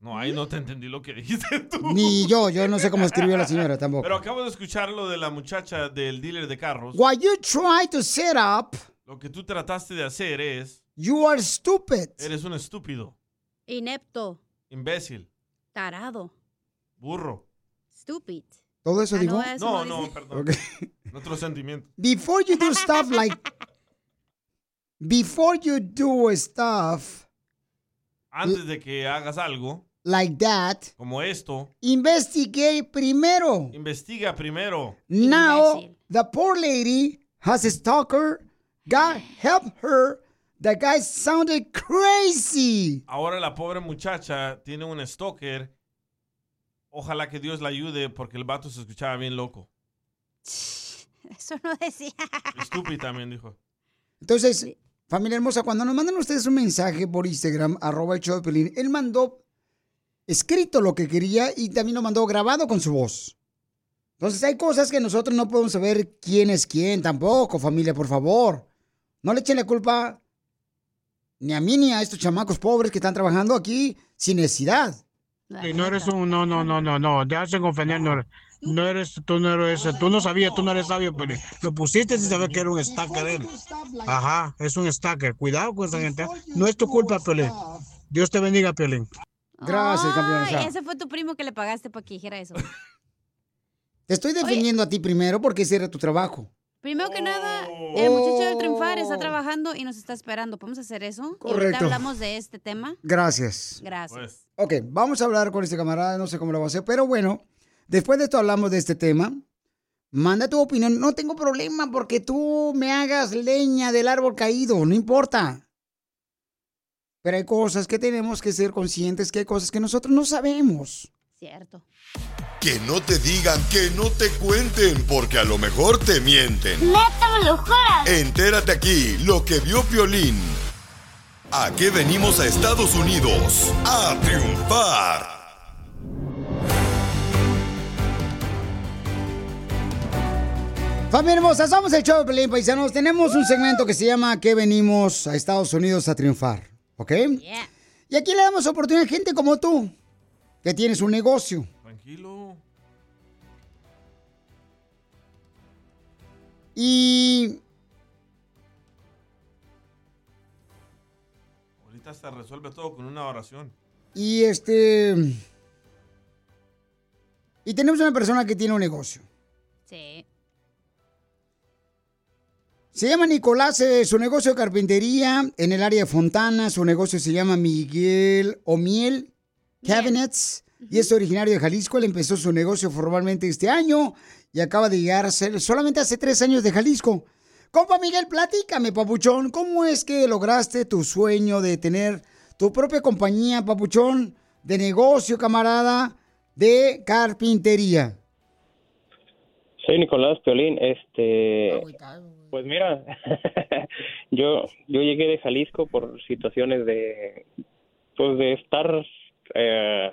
No, ahí no te entendí lo que dijiste tú. Ni yo, yo no sé cómo escribió la señora tampoco. Pero acabo de escuchar lo de la muchacha del dealer de carros. What you try to set up, Lo que tú trataste de hacer es, you are stupid. eres un estúpido, Inepto, imbécil, tarado, burro. stupid. ¿Todo eso Ah, dijo? no, eso No, no perdón. Otro sentimiento. Before you do stuff like, before you do stuff Antes de que hagas algo like that, como esto, investigate primero. investiga primero. Now, the poor lady has a stalker. God help her. The guy sounded crazy. Ahora la pobre muchacha tiene un stalker. Ojalá que Dios la ayude porque el vato se escuchaba bien loco. Eso no decía. Estúpido también dijo. Entonces, familia hermosa, cuando nos mandan ustedes un mensaje por Instagram, arroba el show de Pelín, él mandó escrito lo que quería y también lo mandó grabado con su voz. Entonces hay cosas que nosotros no podemos saber quién es quién tampoco, familia, por favor. No le echen la culpa ni a mí ni a estos chamacos pobres que están trabajando aquí sin necesidad. Sí, no eres un, no, no, no, no, no, te hacen ofender, no, no eres, tú no eres, tú no sabías, tú no eres sabio, pero lo pusiste sin saber que era un stacker él. Ajá, es un stacker, cuidado con esa gente. No es tu culpa, Piolín. Dios te bendiga, Piolín. Gracias, campeón. Ay, ese fue tu primo que le pagaste para que dijera eso. Te estoy defendiendo a ti primero porque ese era tu trabajo. Primero que nada, el muchacho del triunfar está trabajando y nos está esperando. ¿Podemos hacer eso? Y ahorita Correcto. hablamos de este tema. Gracias. Gracias. Ok, vamos a hablar con este camarada, no sé cómo lo va a hacer, pero bueno, después de esto hablamos de este tema. Manda tu opinión, no tengo problema porque tú me hagas leña del árbol caído, no importa. Pero hay cosas que tenemos que ser conscientes, que hay cosas que nosotros no sabemos. Cierto. Que no te digan, que no te cuenten, porque a lo mejor te mienten. ¡Neta me lo juras! Entérate aquí lo que vio Piolín. ¿A qué venimos a Estados Unidos? A triunfar. Familia hermosa, somos el show de Pelín Paisanos. Tenemos un segmento que se llama que venimos a Estados Unidos a triunfar? ¿Ok? Y aquí le damos oportunidad a gente como tú, que tienes un negocio. Tranquilo. Y Ahorita se resuelve todo con una oración. Y este. Y tenemos una persona que tiene un negocio. Sí. Se llama Nicolás, eh, su negocio de carpintería en el área de Fontana. Su negocio se llama Miguel Omiel Cabinets y es originario de Jalisco. Él empezó su negocio formalmente este año y acaba de llegar a ser solamente hace tres años de Jalisco. Compa Miguel, platícame, papuchón, ¿cómo es que lograste tu sueño de tener tu propia compañía, papuchón, de negocio, camarada, de carpintería? Soy Nicolás Piolín, este, pues mira, yo yo llegué de Jalisco por situaciones de, pues de estar eh,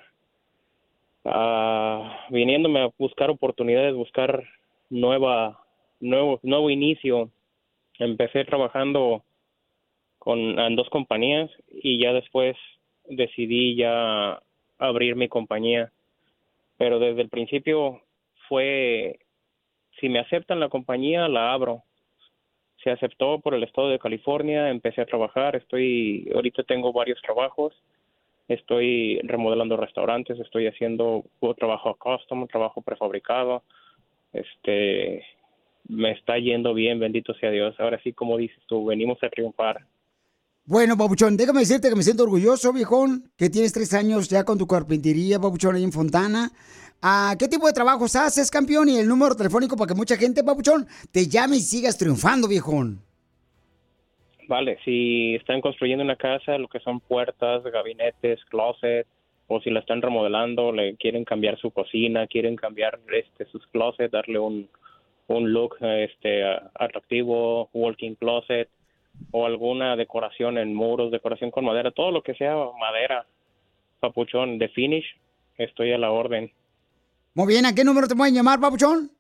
viniéndome a buscar oportunidades, buscar nueva, nuevo, nuevo inicio. Empecé trabajando con en dos compañías y ya después decidí ya abrir mi compañía, pero desde el principio fue si me aceptan la compañía, la abro. Se aceptó por el estado de California, empecé a trabajar, estoy, ahorita tengo varios trabajos, estoy remodelando restaurantes, estoy haciendo trabajo custom, trabajo prefabricado, este, me está yendo bien, bendito sea Dios. Ahora sí, como dices tú, venimos a triunfar. Bueno, Papuchón, déjame decirte que me siento orgulloso, viejón, que tienes tres años ya con tu carpintería, Papuchón, ahí en Fontana. ¿A qué tipo de trabajos haces, campeón? Y el número telefónico para que mucha gente, Papuchón, te llame y sigas triunfando, viejón. Vale, si están construyendo una casa, lo que son puertas, gabinetes, closet, o si la están remodelando, le quieren cambiar su cocina, quieren cambiar este sus closets, darle un, un look este atractivo, walking closet o alguna decoración en muros, decoración con madera, todo lo que sea madera, papuchón de finish, estoy a la orden. Muy bien, ¿a qué número te pueden llamar, Papuchón?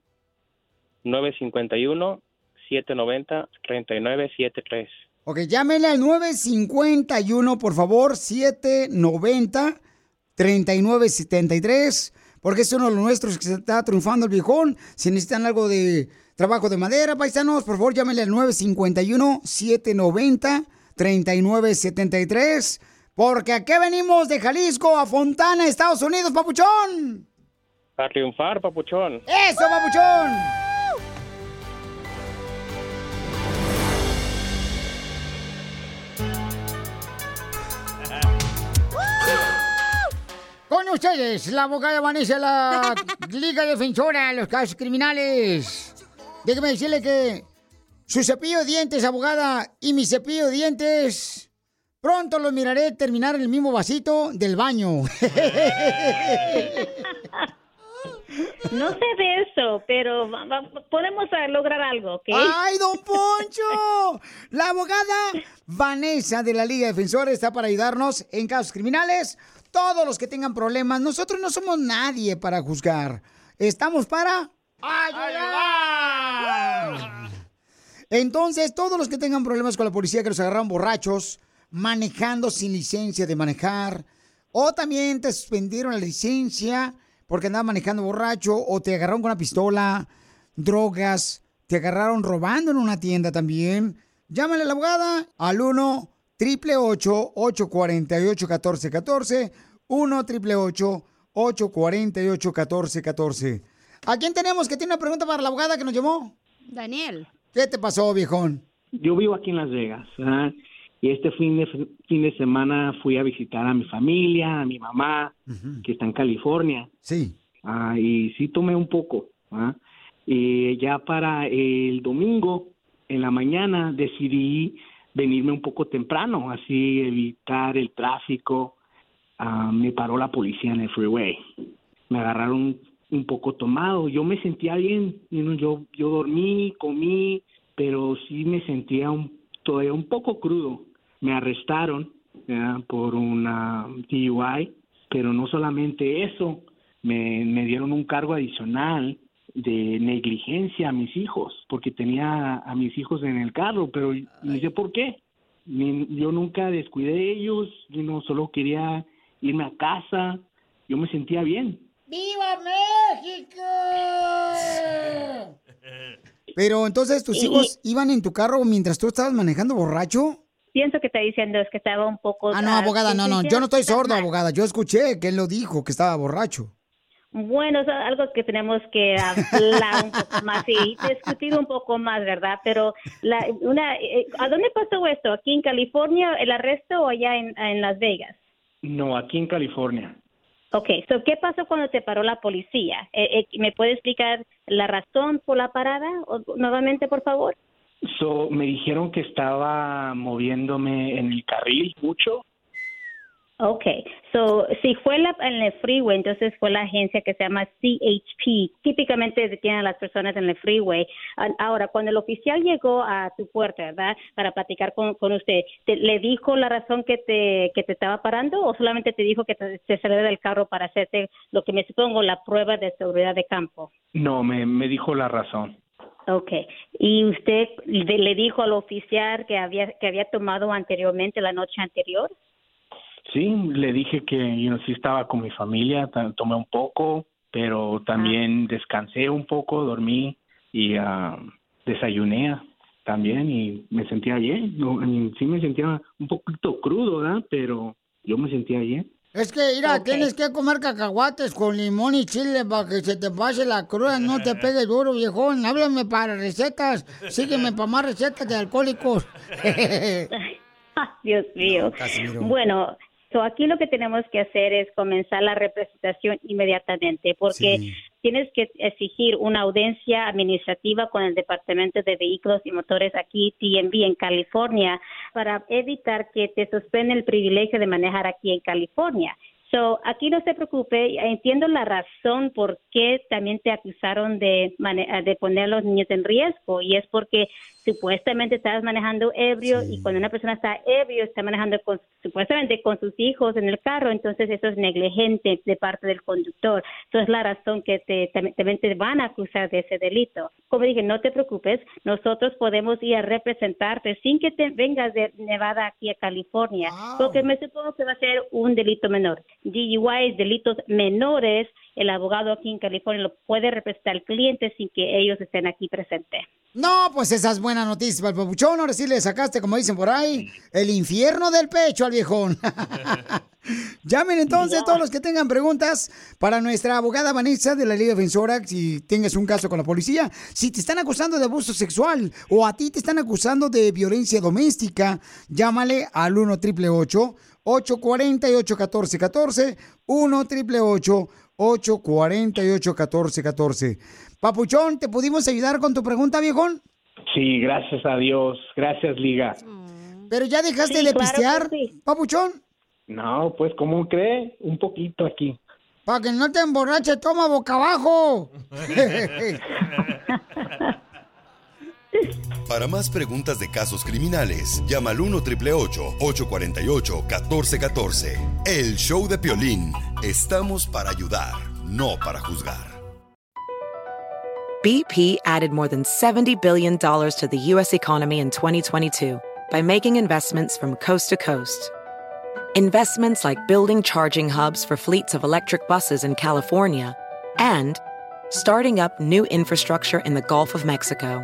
951 790 3973. Ok, llámele al 951, por favor, 790-3973, porque es uno de los nuestros que se está triunfando el viejón. Si necesitan algo de trabajo de madera, paisanos, por favor, llámele al 951-790-3973, porque aquí venimos de Jalisco a Fontana, Estados Unidos, papuchón. A triunfar, papuchón. ¡Eso, papuchón! Con ustedes, la abogada Vanessa, de la Liga Defensora de los Casos Criminales. Déjeme decirle que su cepillo de dientes, abogada, y mi cepillo de dientes, pronto los miraré terminar en el mismo vasito del baño. No sé de eso, pero podemos ah, lograr algo, ¿ok? ¡Ay, don Poncho! La abogada Vanessa de la Liga Defensora está para ayudarnos en casos criminales. Todos los que tengan problemas, nosotros no somos nadie para juzgar. Estamos para ¡Ayudar! Entonces, todos los que tengan problemas con la policía, que los agarraron borrachos, manejando sin licencia de manejar, o también te suspendieron la licencia porque andabas manejando borracho, o te agarraron con una pistola, drogas, te agarraron robando en una tienda también, llámale a la abogada al 1 888 848 1414 1 888 848 1414 ¿A quién tenemos que tiene una pregunta para la abogada que nos llamó? Daniel. ¿Qué te pasó, viejón? Yo vivo aquí en Las Vegas, ¿verdad? Y este fin de, fin de semana fui a visitar a mi familia, a mi mamá, que está en California. Sí. Ah, y sí tomé un poco. ¿ah? Y ya para el domingo, en la mañana, decidí venirme un poco temprano, así evitar el tráfico. Ah, me paró la policía en el freeway. Me agarraron un poco tomado. Yo me sentía bien. yo, yo dormí, comí, pero sí me sentía un, todavía un poco crudo. Me arrestaron por una DUI, pero no solamente eso, me, me dieron un cargo adicional de negligencia a mis hijos, porque tenía a mis hijos en el carro, pero no sé por qué. Ni- Yo nunca descuidé de ellos, yo no solo quería irme a casa, yo me sentía bien. ¡Viva México! Pero entonces, ¿tus Y- hijos iban en tu carro mientras tú estabas manejando borracho? Pienso que está diciendo es que estaba un poco... Ah, no, abogada, no, no. Yo no estoy sordo, abogada. Yo escuché que él lo dijo, que estaba borracho. Bueno, es algo que tenemos que hablar un poco más y discutir un poco más, ¿verdad? Pero la, una, eh, ¿a dónde pasó esto? ¿Aquí en California el arresto o allá en, en Las Vegas? No, aquí en California. Ok, so, ¿qué pasó cuando te paró la policía? Eh, eh, ¿Me puede explicar la razón por la parada nuevamente, por favor? So, me dijeron que estaba moviéndome en el carril mucho. Okay, so si fue la, en el freeway, entonces fue la agencia que se llama CHP. Típicamente detienen a las personas en el freeway. Ahora, cuando el oficial llegó a tu puerta, ¿verdad? Para platicar con, con usted, ¿te- ¿le dijo la razón que te, que te estaba parando o solamente te dijo que te, te saliera del carro para hacerte lo que me supongo la prueba de seguridad de campo? No, me, me dijo la razón. Okay. ¿Y usted le dijo al oficial que había, que había tomado anteriormente, la noche anterior? Sí, le dije que yo sí estaba con mi familia, tomé un poco, pero también descansé un poco, dormí y ah, desayuné también y me sentía bien. No, sí me sentía un poquito crudo, ¿verdad? Pero yo me sentía bien. Es que, mira, tienes que comer cacahuates con limón y chile para que se te pase la cruda, no te pegue duro, viejón. Háblame para recetas, sígueme para más recetas de alcohólicos. Dios mío. Bueno, so aquí lo que tenemos que hacer es comenzar la representación inmediatamente, porque Sí. tienes que exigir una audiencia administrativa con el Departamento de Vehículos y Motores aquí, TMV, en California, para evitar que te suspenden el privilegio de manejar aquí en California. So, aquí no se preocupe, entiendo la razón por qué también te acusaron de, de poner a los niños en riesgo y es porque supuestamente estabas manejando ebrio y cuando una persona está ebrio está manejando con, supuestamente con sus hijos en el carro, entonces eso es negligente de parte del conductor. Eso es la razón que te, también te van a acusar de ese delito. Como dije, no te preocupes, nosotros podemos ir a representarte sin que te vengas de Nevada aquí a California, porque me supongo que va a ser un delito menor. DUI es delitos menores, el abogado aquí en California lo puede representar al cliente sin que ellos estén aquí presentes. No, pues esas buenas noticias para el papuchón. Ahora sí le sacaste, como dicen por ahí, el infierno del pecho al viejón. Llamen entonces todos los que tengan preguntas para nuestra abogada Vanessa de la Liga Defensora si tengas un caso con la policía. Si te están acusando de abuso sexual o a ti te están acusando de violencia doméstica, llámale al 1 888 848 1414 1 888 848 1414 Papuchón, ¿te pudimos ayudar con tu pregunta, viejón? Sí, gracias a Dios. Gracias, Liga. Pero ya dejaste Sí, de claro pistear, papuchón. No, pues, ¿cómo cree? Un poquito aquí. Para que no te emborraches, toma boca abajo. Para más preguntas de casos criminales, llama al 1 848 1414 El show de Piolín. Estamos para ayudar, no para juzgar. BP added more than $70 billion to the U.S. economy in 2022 by making investments from coast to coast. Investments like building charging hubs for fleets of electric buses in California and starting up new infrastructure in the Gulf of Mexico.